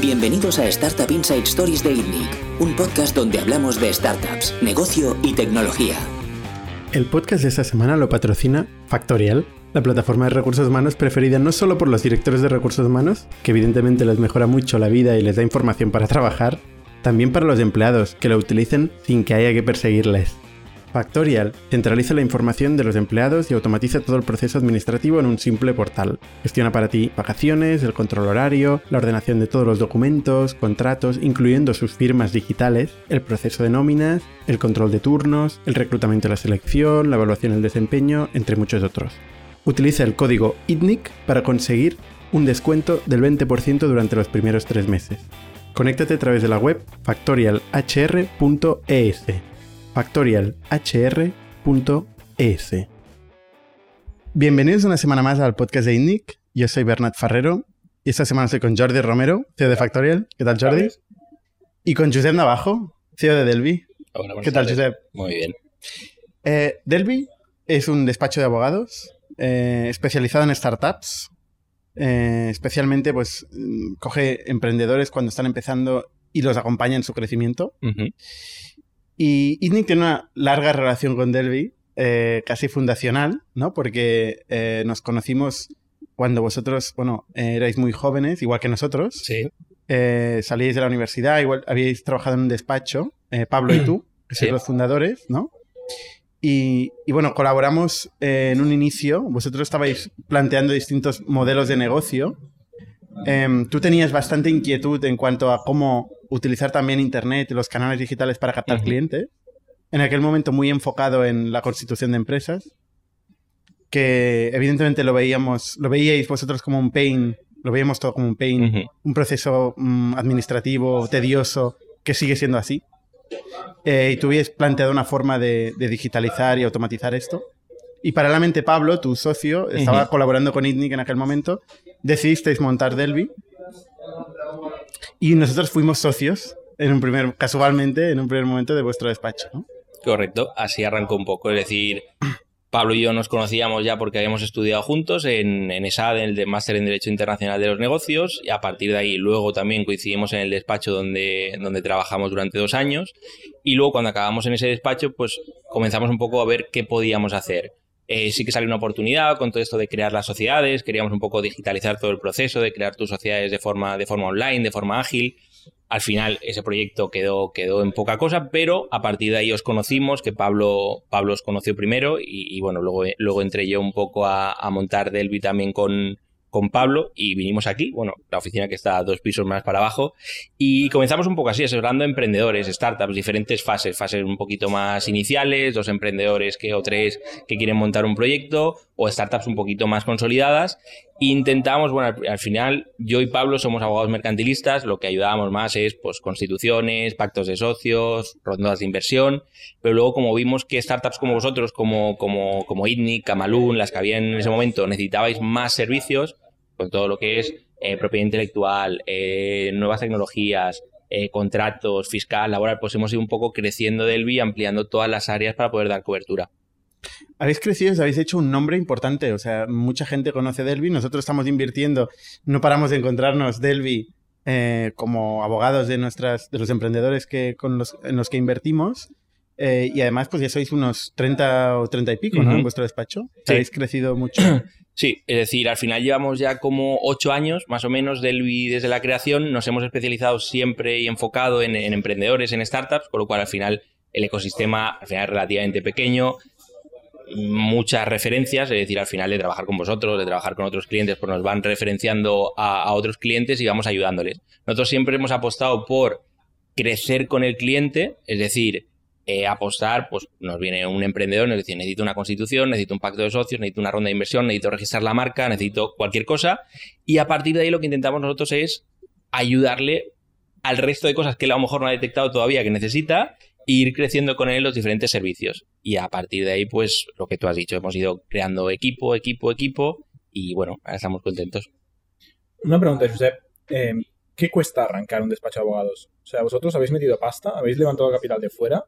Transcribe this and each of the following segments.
Bienvenidos a Startup Inside Stories de ITNIC, un podcast donde hablamos de startups, negocio y tecnología. El podcast de esta semana lo patrocina Factorial, la plataforma de recursos humanos preferida no solo por los directores de recursos humanos, que evidentemente les mejora mucho la vida y les da información para trabajar, también para los empleados, que lo utilicen sin que haya que perseguirles. Factorial centraliza la información de los empleados y automatiza todo el proceso administrativo en un simple portal. Gestiona para ti vacaciones, el control horario, la ordenación de todos los documentos, contratos, incluyendo sus firmas digitales, el proceso de nóminas, el control de turnos, el reclutamiento y la selección, la evaluación del desempeño, entre muchos otros. Utiliza el código ITNIC para conseguir un descuento del 20% durante los primeros tres meses. Conéctate a través de la web factorialhr.es factorialhr.es. Bienvenidos una semana más al podcast de INNIC. Yo soy Bernat Ferrero y esta semana estoy con Jordi Romero, CEO de Factorial. ¿Qué tal, Jordi? Y con Josep Navajo, CEO de Delvi. ¿Qué tal, Josep? Muy bien. Eh, Delvi es un despacho de abogados eh, especializado en startups. Eh, especialmente, pues, mm, coge emprendedores cuando están empezando y los acompaña en su crecimiento. Y ITNIC tiene una larga relación con Delby, eh, casi fundacional, ¿no? Porque eh, nos conocimos cuando vosotros, bueno, erais muy jóvenes, igual que nosotros. Sí. Eh, salíais de la universidad, igual habíais trabajado en un despacho, Pablo y tú, que sois los fundadores, ¿no? Y, y, bueno, colaboramos en un inicio, vosotros estabais planteando distintos modelos de negocio. Em, tú tenías bastante inquietud en cuanto a cómo utilizar también Internet y los canales digitales para captar clientes. En aquel momento muy enfocado en la constitución de empresas, que evidentemente lo veíamos, lo veíais vosotros como un pain, lo veíamos todo como un pain, un proceso mm, administrativo tedioso que sigue siendo así. Eh, y tú habías planteado una forma de, digitalizar y automatizar esto. Y paralelamente Pablo, tu socio, estaba colaborando con ITNIC en aquel momento. Decidisteis montar Delvi y nosotros fuimos socios, en un primer, casualmente, en un primer momento de vuestro despacho, ¿no? Correcto, así arrancó un poco. Es decir, Pablo y yo nos conocíamos ya porque habíamos estudiado juntos en, en ESAD, en el Máster en Derecho Internacional de los Negocios, y a partir de ahí luego también coincidimos en el despacho donde, donde trabajamos durante dos años, y luego cuando acabamos en ese despacho, pues comenzamos un poco a ver qué podíamos hacer. Eh, sí que salió una oportunidad con todo esto de crear las sociedades, queríamos un poco digitalizar todo el proceso, de crear tus sociedades de forma, de forma online, de forma ágil. Al final ese proyecto quedó, quedó en poca cosa, pero a partir de ahí os conocimos, que Pablo, Pablo os conoció primero y, bueno, luego, luego entré yo un poco a, a montar Delvi también con, con Pablo y vinimos aquí, bueno, la oficina que está dos pisos más para abajo, y comenzamos un poco así, asesorando emprendedores, startups, diferentes fases, fases un poquito más iniciales, dos emprendedores que o tres que quieren montar un proyecto, o startups un poquito más consolidadas. intentamos, bueno, al, final yo y Pablo somos abogados mercantilistas, lo que ayudábamos más es pues constituciones, pactos de socios, rondas de inversión, pero luego como vimos que startups como vosotros, como, como, como ITNIC, Camalún, las que habían en ese momento, necesitabais más servicios, con todo lo que es eh, propiedad intelectual, eh, nuevas tecnologías, eh, contratos, fiscal, laboral, pues hemos ido un poco creciendo del BI, ampliando todas las áreas para poder dar cobertura. Habéis crecido, habéis hecho un nombre importante, o sea, mucha gente conoce Delvi, nosotros estamos invirtiendo, no paramos de encontrarnos Delvi como abogados de nuestras, de los emprendedores que, con los, en los que invertimos. y además, pues ya sois unos 30 o 30 y pico, ¿no? En vuestro despacho. Habéis crecido mucho. Sí, es decir, al final llevamos ya como ocho años, más o menos, desde la creación. Nos hemos especializado siempre y enfocado en, emprendedores, en startups, con lo cual al final el ecosistema al final es relativamente pequeño. Muchas referencias, es decir, al final de trabajar con vosotros, de trabajar con otros clientes, pues nos van referenciando a otros clientes y vamos ayudándoles. Nosotros siempre hemos apostado por crecer con el cliente, es decir, eh, apostar, pues nos viene un emprendedor, nos dice, necesito una constitución, necesito un pacto de socios, necesito una ronda de inversión, necesito registrar la marca, necesito cualquier cosa. Y a partir de ahí lo que intentamos nosotros es ayudarle al resto de cosas que él a lo mejor no ha detectado todavía que necesita e ir creciendo con él los diferentes servicios. Y a partir de ahí, pues lo que tú has dicho, hemos ido creando equipo, equipo, equipo y bueno, ahora estamos contentos. Una pregunta, Josep. Eh, ¿Qué cuesta arrancar un despacho de abogados? O sea, ¿vosotros habéis metido pasta? ¿Habéis levantado capital de fuera?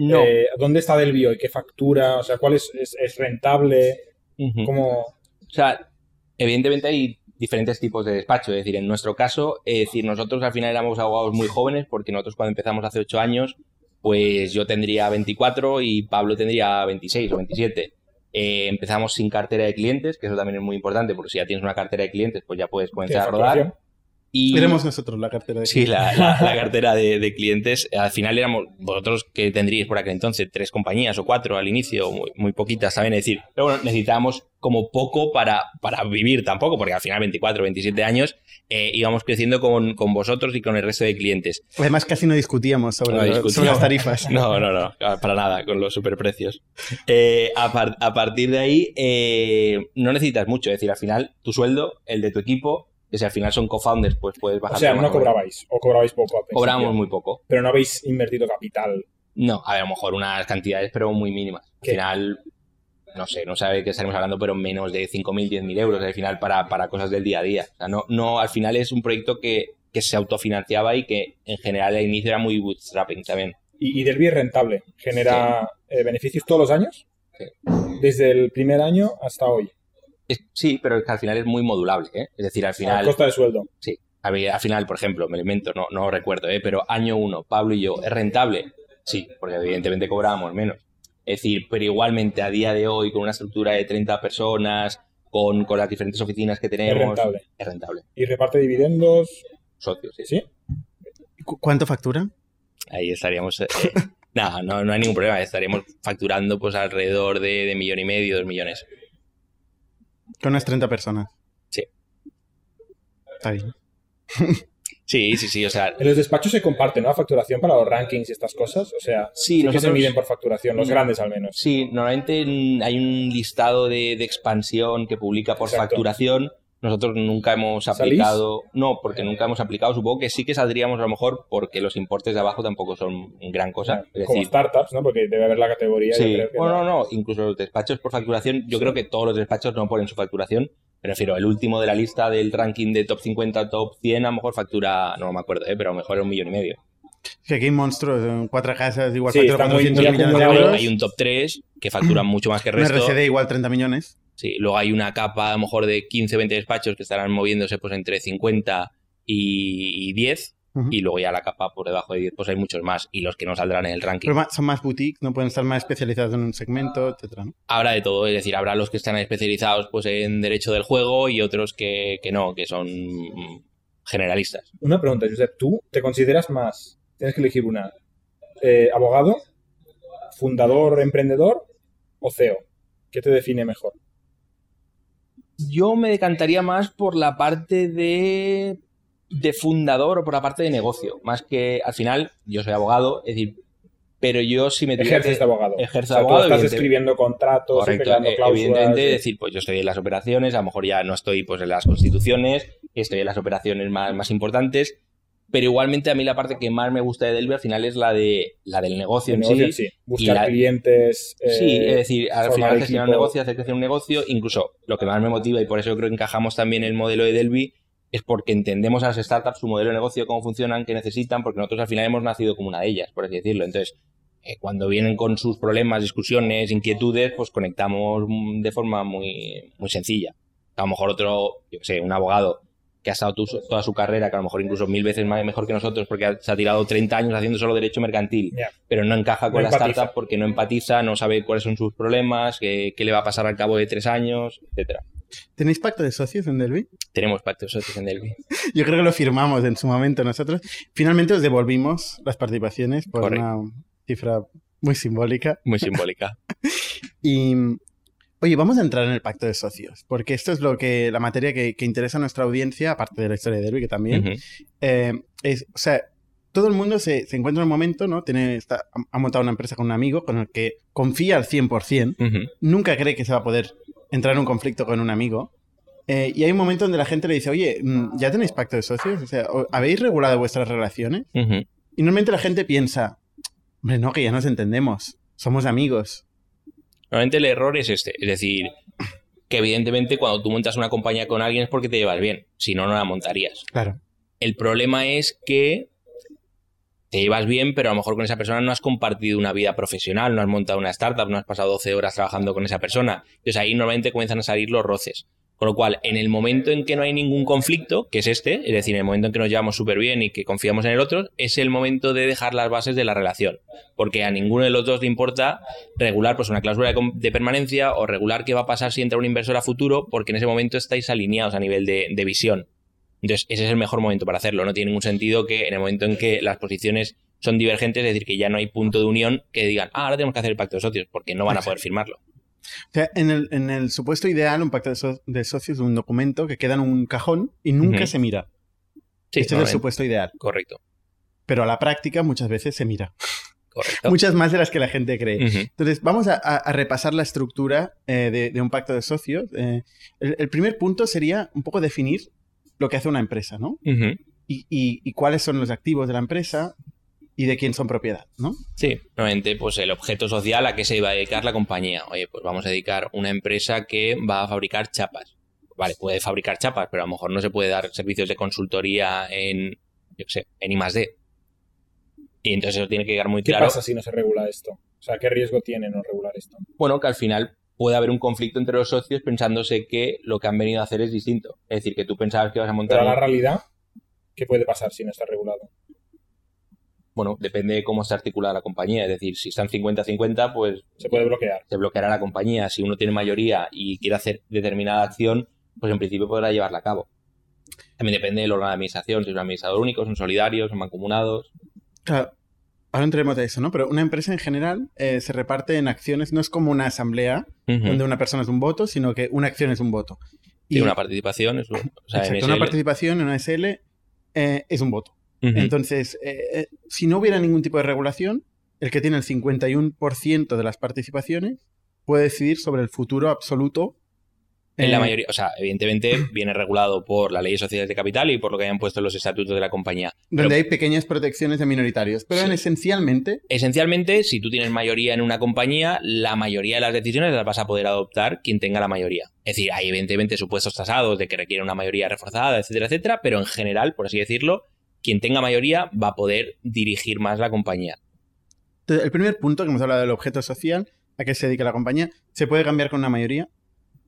No. Eh, ¿Dónde está del bio y qué factura? O sea, ¿cuál es, es, rentable? O sea, evidentemente hay diferentes tipos de despacho. Es decir, en nuestro caso, es decir, nosotros al final éramos abogados muy jóvenes porque nosotros cuando empezamos hace 8 años, pues yo tendría 24 y Pablo tendría 26 o 27. Eh, empezamos sin cartera de clientes, que eso también es muy importante, porque si ya tienes una cartera de clientes, pues ya puedes comenzar a rodar. Y, Éramos nosotros la cartera de clientes. Sí, la, cartera de, clientes. Al final éramos vosotros que tendríais por aquel entonces tres compañías o cuatro al inicio, muy, muy poquitas, saben decir. Pero bueno, necesitábamos como poco para, para vivir tampoco, porque al final 24, 27 años eh, íbamos creciendo con, con, vosotros y con el resto de clientes. Además casi no discutíamos sobre, las tarifas. No, no, no, para nada, con los superprecios. Eh, a, a, partir de ahí eh, no necesitas mucho, es decir, al final tu sueldo, el de tu equipo, que si al final son co-founders, pues puedes bajar. O sea, no cobrabais, o cobrabais poco. Cobramos muy poco. Pero no habéis invertido capital. No, a, ver, a lo mejor unas cantidades, pero muy mínimas. Al final, no sé, no sabe qué estaremos hablando, pero menos de 5.000, 10.000 euros al final para, para cosas del día a día. O sea, no, no, al final es un proyecto que, que se autofinanciaba y que en general al inicio era muy bootstrapping también. ¿Y, y Derby es rentable? ¿Genera eh, beneficios todos los años? Sí. Desde el primer año hasta hoy sí, pero al final es muy modulable, ¿eh? Es decir, al final... A costa de sueldo. Sí. Al final, por ejemplo, me invento, no, no recuerdo, ¿eh? pero año uno, Pablo y yo, ¿es rentable? Sí, porque evidentemente cobrábamos menos. Es decir, pero igualmente a día de hoy, con una estructura de 30 personas, con, con las diferentes oficinas que tenemos... Es rentable. Es rentable. ¿Y reparte dividendos? Socios, sí. ¿Sí? ¿Cuánto factura? Ahí estaríamos... Eh, no, no, no hay ningún problema. Estaríamos facturando pues alrededor de, de millón y medio, dos millones. Con unas 30 personas. Sí. Está bien. Sí, sí, sí, o sea... En los despachos se comparte, ¿no? La facturación para los rankings y estas cosas, o sea... Sí, que se miden por facturación, los grandes al menos. Sí, normalmente hay un listado de, expansión que publica por facturación. Nosotros nunca hemos aplicado... No, porque nunca hemos aplicado. Supongo que sí que saldríamos a lo mejor porque los importes de abajo tampoco son gran cosa. Como startups, ¿no? Porque debe haber la categoría. Sí. no, no, Incluso los despachos por facturación, yo creo que todos los despachos no ponen su facturación Prefiero el último de la lista del ranking de top 50, top 100, a lo mejor factura, no me acuerdo, ¿eh? pero a lo mejor es un millón y medio. Que aquí hay monstruos, en cuatro casas igual sí, 400 millones de euros. Hay un top 3 que facturan mucho más que el resto. Un RCD igual 30 millones. Sí, luego hay una capa a lo mejor de 15 o 20 despachos que estarán moviéndose pues entre 50 y 10 y luego ya la capa por debajo de 10, pues hay muchos más. Y los que no saldrán en el ranking. Pero son más boutiques, no pueden estar más especializados en un segmento, etcétera. Habrá de todo, es decir, habrá los que están especializados pues en derecho del juego y otros que, no, que son generalistas. Una pregunta, Josep, ¿tú te consideras más, tienes que elegir una, eh, abogado, fundador, emprendedor o CEO? ¿Qué te define mejor? Yo me decantaría más por la parte de de fundador o por la parte de negocio, más que al final yo soy abogado, es decir, pero yo si me ejerces de abogado, ejerzo de abogado, estás escribiendo contratos, correcto, eh, evidentemente, decir, pues yo estoy en las operaciones, a lo mejor ya no estoy pues en las constituciones, estoy en las operaciones más, más importantes, pero igualmente a mí la parte que más me gusta de Delby al final es la de la del negocio en sí. Buscar clientes. sí, es decir, al final gestionar un negocio, hacer crecer un negocio, incluso lo que más me motiva y por eso creo que encajamos también el modelo de Delby es porque entendemos a las startups su modelo de negocio, cómo funcionan, qué necesitan, porque nosotros al final hemos nacido como una de ellas, por así decirlo. Entonces, eh, cuando vienen con sus problemas, discusiones, inquietudes, pues conectamos de forma muy, muy sencilla. A lo mejor otro, yo qué sé, un abogado que ha estado toda su carrera, que a lo mejor incluso mil veces más, mejor que nosotros, porque se ha tirado 30 años haciendo solo derecho mercantil, pero no encaja con la startup porque no empatiza, no sabe cuáles son sus problemas, qué, qué le va a pasar al cabo de tres años, etcétera. ¿Tenéis pacto de socios en Delby? Tenemos pacto de socios en Delby. Yo creo que lo firmamos en su momento nosotros. Finalmente os devolvimos las participaciones por una cifra muy simbólica. Muy simbólica. y Oye, vamos a entrar en el pacto de socios, porque esto es lo que la materia que, interesa a nuestra audiencia, aparte de la historia de Derby, que también eh, es, o sea, todo el mundo se, encuentra en un momento, ¿no? Tiene, está, ha montado una empresa con un amigo con el que confía al 100%, nunca cree que se va a poder entrar en un conflicto con un amigo. Eh, y hay un momento donde la gente le dice, oye, mm, ¿ya tenéis pacto de socios? O sea, ¿habéis regulado vuestras relaciones? Y normalmente la gente piensa, hombre, no, que ya nos entendemos, somos amigos. Normalmente el error es este, es decir, que evidentemente cuando tú montas una compañía con alguien es porque te llevas bien, si no, no la montarías. Claro. El problema es que te llevas bien, pero a lo mejor con esa persona no has compartido una vida profesional, no has montado una startup, no has pasado 12 horas trabajando con esa persona. Entonces ahí normalmente comienzan a salir los roces. Con lo cual, en el momento en que no hay ningún conflicto, que es este, es decir, en el momento en que nos llevamos súper bien y que confiamos en el otro, es el momento de dejar las bases de la relación. Porque a ninguno de los dos le importa regular pues, una cláusula de, de permanencia o regular qué va a pasar si entra un inversor a futuro, porque en ese momento estáis alineados a nivel de, de visión. Entonces, ese es el mejor momento para hacerlo. No tiene ningún sentido que en el momento en que las posiciones son divergentes, es decir, que ya no hay punto de unión que digan, ah, ahora tenemos que hacer el pacto de socios, porque no van a poder firmarlo. O sea, en el, en el supuesto ideal, un pacto de, so- de socios es un documento que queda en un cajón y nunca se mira. este Sí, es el supuesto ideal. Correcto, Pero a la práctica muchas veces se mira. correcto. Muchas más de las que la gente cree. Entonces, vamos a, a- a repasar la estructura eh, de, de un pacto de socios. Eh, el, el primer punto sería un poco definir lo que hace una empresa, ¿no? Ujú. Y, y- y cuáles son los activos de la empresa y de quién son propiedad, ¿no? Sí, normalmente pues el objeto social a qué se iba a dedicar la compañía. Oye, pues vamos a dedicar una empresa que va a fabricar chapas. Vale, puede fabricar chapas, pero a lo mejor no se puede dar servicios de consultoría en, yo qué sé, en I+D. Y entonces eso tiene que quedar muy ¿Qué claro. pasa si no se regula esto? O sea, ¿qué riesgo tiene no regular esto? Bueno, que al final puede haber un conflicto entre los socios pensándose que lo que han venido a hacer es distinto. Es decir, que tú pensabas que vas a montar... Pero a la realidad, ¿qué puede pasar si no está regulado? Bueno, depende de cómo está articulada la compañía. Es decir, si están 50-50, pues Se puede bloquear. se bloqueará la compañía. Si uno tiene mayoría y quiere hacer determinada acción, pues en principio podrá llevarla a cabo. También depende del órgano de administración, si es un administrador único, son solidarios, son mancomunados. Claro, ahora entremos de eso, ¿no? Pero una empresa en general eh, se reparte en acciones, no es como una asamblea donde una persona es un voto, sino que una acción es un voto. Y una participación, es un- o sea, en una SL. participación en una SL eh, es un voto. Entonces, eh, eh, si no hubiera ningún tipo de regulación, el que tiene el 51% de las participaciones puede decidir sobre el futuro absoluto. En la mayoría, o sea, evidentemente viene regulado por la ley de sociedades de capital y por lo que hayan puesto los estatutos de la compañía. Donde Pero- hay pequeñas protecciones de minoritarios. Pero Sí. en esencialmente, Esencialmente, si tú tienes mayoría en una compañía, la mayoría de las decisiones las vas a poder adoptar quien tenga la mayoría. Es decir, hay evidentemente supuestos tasados de que requiere una mayoría reforzada, etcétera, etcétera, pero en general, por así decirlo, quien tenga mayoría va a poder dirigir más la compañía. entonces, el primer punto que hemos hablado del objeto social, a qué se dedica la compañía, se puede cambiar con una mayoría,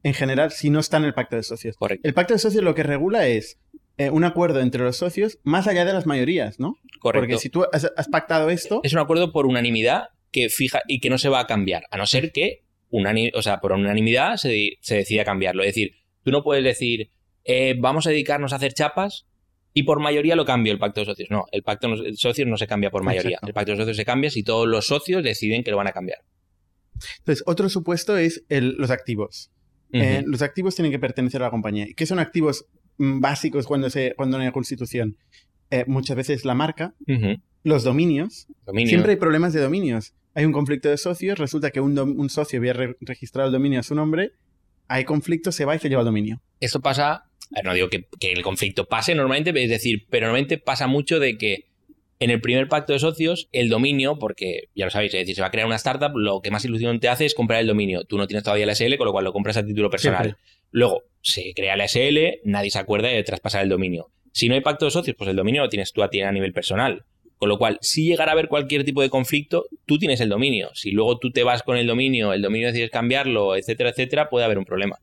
en general, si no está en el pacto de socios. Correcto. El pacto de socios lo que regula es eh, un acuerdo entre los socios más allá de las mayorías, ¿no? Correcto. Porque si tú has, has pactado esto, Es un acuerdo por unanimidad que fija y que no se va a cambiar, a no ser que unani- o sea, por unanimidad se, se decida cambiarlo. Es decir, tú no puedes decir, eh, vamos a dedicarnos a hacer chapas y por mayoría lo cambio el pacto de socios. No, el pacto de socios no se cambia por mayoría. Exacto. El pacto de socios se cambia si todos los socios deciden que lo van a cambiar. entonces otro supuesto es el- los activos. Eh, los activos tienen que pertenecer a la compañía. ¿Y qué son activos mm, básicos cuando, se, cuando no hay constitución? Eh, muchas veces la marca, los dominios. Dominio. Siempre hay problemas de dominios. Hay un conflicto de socios, resulta que un, un socio había re- registrado el dominio a su nombre, hay conflicto, se va y se lleva el dominio. Esto pasa, no digo que, que el conflicto pase normalmente, es decir, pero normalmente pasa mucho de que en el primer pacto de socios, el dominio, porque ya lo sabéis, es decir, se va a crear una startup, lo que más ilusión te hace es comprar el dominio. Tú no tienes todavía la SL, con lo cual lo compras a título personal. Siempre. Luego, se crea la SL, nadie se acuerda de traspasar el dominio. Si no hay pacto de socios, pues el dominio lo tienes tú a ti a nivel personal. Con lo cual, si llegara a haber cualquier tipo de conflicto, tú tienes el dominio. Si luego tú te vas con el dominio, el dominio decides cambiarlo, etcétera, etcétera, puede haber un problema.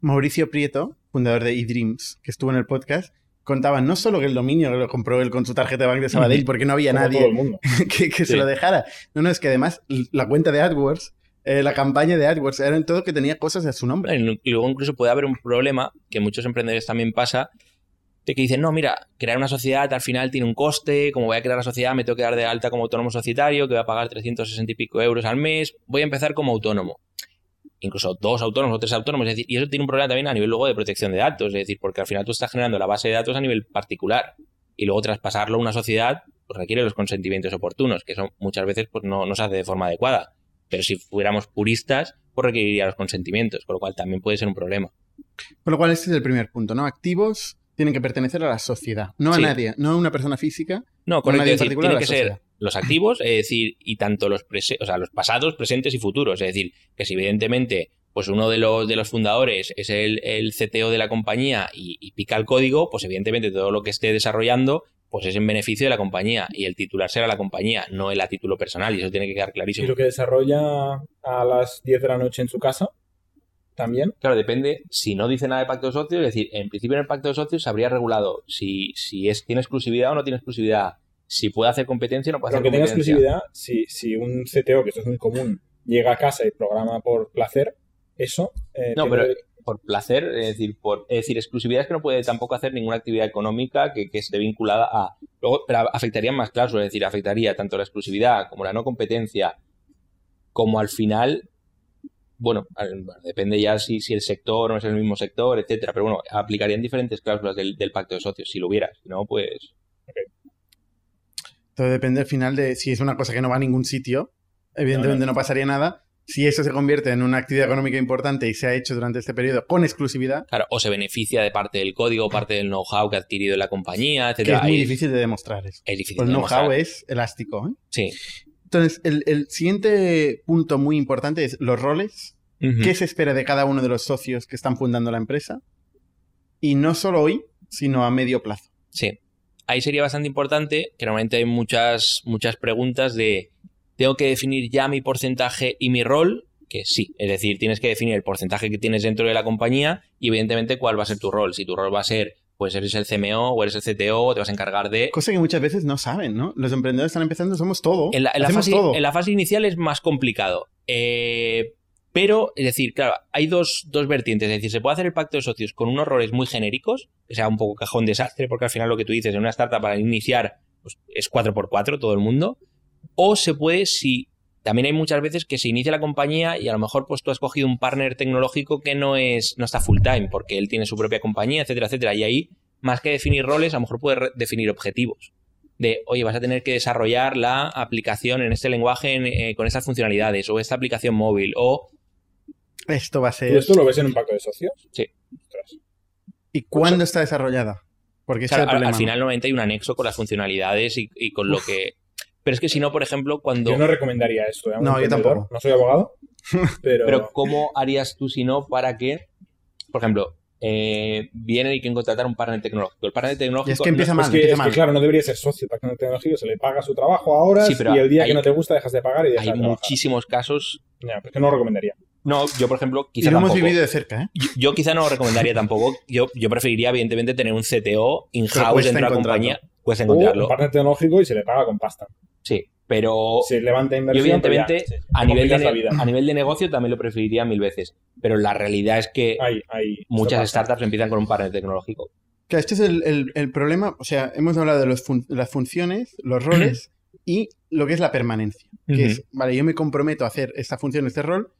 Mauricio Prieto, fundador de eDreams, que estuvo en el podcast, contaba no solo que el dominio lo compró él con su tarjeta de banco de Sabadell porque no había Como nadie que, que se lo dejara. No, no, es que además la cuenta de AdWords, eh, la campaña de AdWords, eran todo que tenía cosas a su nombre. Y luego incluso puede haber un problema que muchos emprendedores también pasa, de que dicen, no, mira, crear una sociedad al final tiene un coste, como voy a crear la sociedad me tengo que dar de alta como autónomo societario, que voy a pagar 360 y pico euros al mes, voy a empezar como autónomo. Incluso dos autónomos o tres autónomos, es decir, y eso tiene un problema también a nivel luego de protección de datos, es decir, porque al final tú estás generando la base de datos a nivel particular y luego traspasarlo a una sociedad pues requiere los consentimientos oportunos, que eso muchas veces pues no, no se hace de forma adecuada. Pero si fuéramos puristas, pues requeriría los consentimientos, con lo cual también puede ser un problema. Con lo cual, este es el primer punto, ¿no? Activos tienen que pertenecer a la sociedad, no a Sí. nadie, no a una persona física. No, correcto. nadie en Es decir, particular, tienen la que ser. Los activos, es decir, y tanto los, prese- o sea, los pasados, presentes y futuros. Es decir, que si evidentemente pues uno de los, de los fundadores es el, el CTO de la compañía y, y pica el código, pues evidentemente todo lo que esté desarrollando pues es en beneficio de la compañía y el titular será la compañía, no él a título personal y eso tiene que quedar Y clarísimo. lo que desarrolla a las 10 de la noche en su casa, también. Claro, depende. Si no dice nada de pacto de socios, es decir, en principio en el pacto de socios se habría regulado si, si es, tiene exclusividad o no tiene exclusividad. Si puede hacer competencia no puede Pero hacer aunque tenga exclusividad, si, si un CTO, que esto es muy común, llega a casa y programa por placer, eso. eh, No, pero por placer, es decir, por, es decir, exclusividad es que no puede tampoco hacer ninguna actividad económica que, que esté vinculada a. Luego, pero afectaría más cláusulas, es decir, afectaría tanto la exclusividad como la no competencia, como al final. Bueno, depende ya si, si el sector no es el mismo sector, etcétera. Pero bueno, aplicarían diferentes cláusulas del, del pacto de socios, si lo hubiera. Si no, pues. Todo depende al final de si es una cosa que no va a ningún sitio. Evidentemente no, pasaría nada. Si eso se convierte en una actividad económica importante y se ha hecho durante este periodo con exclusividad, Claro, o se beneficia de parte del código, parte del know-how que ha adquirido la compañía, que etcétera. es muy Ahí difícil de demostrar eso. Es difícil. Pues el know-how es elástico. ¿eh? Sí. Entonces, el, el siguiente punto muy importante es los roles. ¿Qué se espera de cada uno de los socios que están fundando la empresa? Y no solo hoy, sino a medio plazo. Sí. Ahí sería bastante importante, que normalmente hay muchas, muchas preguntas de, ¿tengo que definir ya mi porcentaje y mi rol? Que sí, es decir, tienes que definir el porcentaje que tienes dentro de la compañía y evidentemente cuál va a ser tu rol. Si tu rol va a ser, pues eres el CMO o eres el CTO o te vas a encargar de... Cosa que muchas veces no saben, ¿no? Los emprendedores están empezando, somos todo. En la, en la Hacemos fase, todo. en la fase inicial es más complicado. Eh, pero, es decir, claro, hay dos, dos vertientes. Es decir, se puede hacer el pacto de socios con unos roles muy genéricos, que sea un poco cajón desastre, porque al final lo que tú dices en una startup para iniciar pues, es 4x4 todo el mundo. O se puede, si también hay muchas veces que se inicia la compañía y a lo mejor pues tú has cogido un partner tecnológico que no es no está full time porque él tiene su propia compañía, etcétera, etcétera. Y ahí, más que definir roles, a lo mejor puede re- definir objetivos de, oye, vas a tener que desarrollar la aplicación en este lenguaje en- eh, con estas funcionalidades, o esta aplicación móvil, o Esto va a ¿Tú ser... esto lo ves en un pacto de socios? Sí. Ostras. ¿Y cuándo está desarrollada? Porque claro, es el al, problema. al ¿no? final normalmente hay un anexo con las funcionalidades y, y con lo que... Pero es que si no, por ejemplo, cuando... Yo no recomendaría esto. ¿eh? No, yo tampoco. No soy abogado, pero, Pero ¿cómo harías tú si no para que, por ejemplo, eh, vienen y quieren contratar un partner tecnológico? El partner tecnológico... Y es que empieza no- mal, es, que, empieza es que, mal. claro, no debería ser socio del pacto tecnológico. Se le paga su trabajo a horas Sí, pero y el día hay- que no te gusta dejas de pagar y dejas hay de muchísimos casos... Ya, pues que no lo recomendaría. No, yo por ejemplo, Y quizá lo hemos vivido de cerca, ¿eh? Yo, yo quizá no lo recomendaría tampoco. Yo, yo preferiría, evidentemente, tener un CTO in-house dentro de la compañía. O encontrarlo. un partner tecnológico y se le paga con pasta. Sí, pero Se levanta yo, inversión. ya, evidentemente, sí, a, nivel de a nivel de negocio también lo preferiría mil veces. Pero la realidad es que Hay- hay- esto muchas startups empiezan con un partner tecnológico. Que este es el, el- el problema. O sea, hemos hablado de los fun- las funciones, los roles y lo que es la permanencia. Que es, vale, yo me comprometo a hacer esta función, este rol,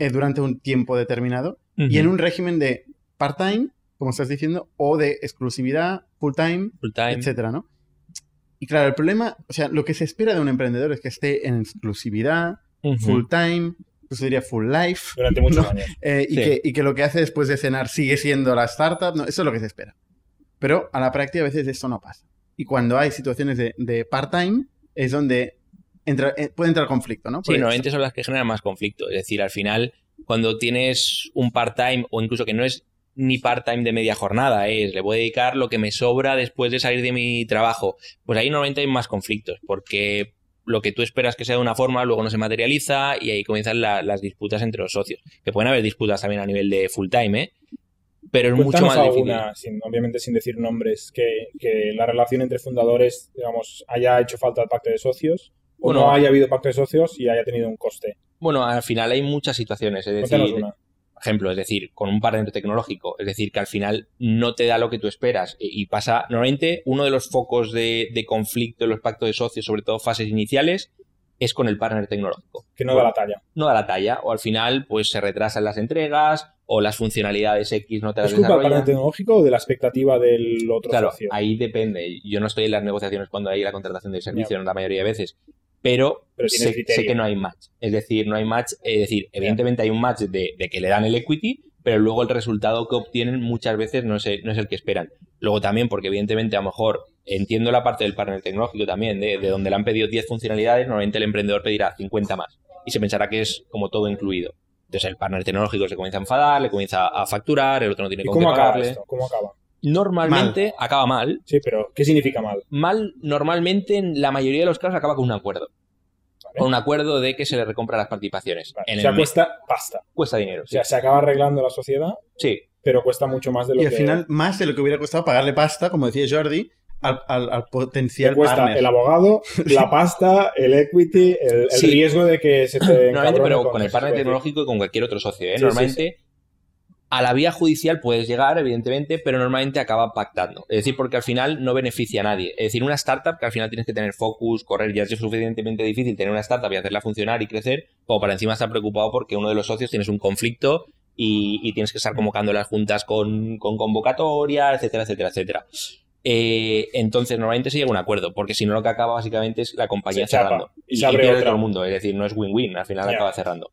eh, durante un tiempo determinado y en un régimen de part-time, como estás diciendo, o de exclusividad, full-time, full time. etcétera, ¿no? Y claro, el problema, o sea, lo que se espera de un emprendedor es que esté en exclusividad, Ujú. full-time, eso sería full life, Durante muchos No. años. eh, y, Sí. que, y que lo que hace después de cenar sigue siendo la startup, no, eso es lo que se espera. Pero a la práctica a veces esto no pasa. Y cuando hay situaciones de, de part-time, es donde entra, eh, puede entrar conflicto, ¿no? Sí, normalmente son las que generan más conflicto. Es decir, al final, cuando tienes un part-time o incluso que no es ni part-time de media jornada, es le voy a dedicar lo que me sobra después de salir de mi trabajo, pues ahí normalmente hay más conflictos, porque lo que tú esperas que sea de una forma luego no se materializa y ahí comienzan la- las disputas entre los socios. Que pueden haber disputas también a nivel de full-time, ¿eh? Pero es mucho más difícil. alguna, sin- obviamente sin decir nombres, que, que la relación entre fundadores, digamos, haya hecho falta el pacto de socios o Bueno. no haya habido pacto de socios y haya tenido un coste. Bueno, al final hay muchas situaciones, es decir, una. ejemplo, es decir, con un partner tecnológico, es decir, que al final no te da lo que tú esperas y pasa, normalmente uno de los focos de, de conflicto en los pactos de socios, sobre todo fases iniciales, es con el partner tecnológico. Que no da la talla. No da la talla, o al final pues se retrasan las entregas o las funcionalidades X no te las ¿Es culpa del partner tecnológico o de la expectativa del otro Claro, socio? ahí depende. Yo no estoy en las negociaciones cuando hay la contratación del servicio, en la mayoría de veces. Pero, sé, que no hay match. Es decir, no hay match. Es decir, evidentemente hay un match de, de que le dan el equity, pero luego el resultado que obtienen muchas veces no es, el, no es el que esperan. Luego también, porque evidentemente a lo mejor entiendo la parte del partner tecnológico también, de, de donde le han pedido 10 funcionalidades, normalmente el emprendedor pedirá 50 más. Y se pensará que es como todo incluido. Entonces el partner tecnológico se comienza a enfadar, le comienza a facturar, el otro no tiene ¿Y cómo acaba esto? ¿Cómo acaba? Normalmente acaba mal, Sí, pero ¿qué significa mal? mal normalmente en la mayoría de los casos acaba con un acuerdo. con un acuerdo de que se le recompra las participaciones. Vale. En o sea, el- cuesta pasta. cuesta dinero. O sea, se acaba arreglando la sociedad, sí. pero cuesta mucho más de lo Y al que final, más de lo que hubiera costado pagarle pasta, como decía Jordi, al, al- al te potencial cuesta partner. el abogado, la pasta, el equity, el, el Sí. riesgo de que se te Normalmente, pero con- con el partner tecnológico y con cualquier otro socio. ¿eh? Sí, sí, normalmente, a la vía judicial puedes llegar, evidentemente, pero normalmente acaba pactando. Es decir, porque al final no beneficia a nadie. Es decir, una startup que al final tienes que tener focus, correr, ya es suficientemente difícil tener una startup y hacerla funcionar y crecer, como para encima estar preocupado porque uno de los socios tienes un conflicto y, y tienes que estar convocando las juntas con, con convocatoria, etcétera, etcétera, etcétera. Eh, entonces, normalmente se llega a un acuerdo, porque si no, lo que acaba básicamente es la compañía Se cerrando. y Y, se abre pierde otra. todo el mundo. Es decir, no es win-win, al final acaba cerrando.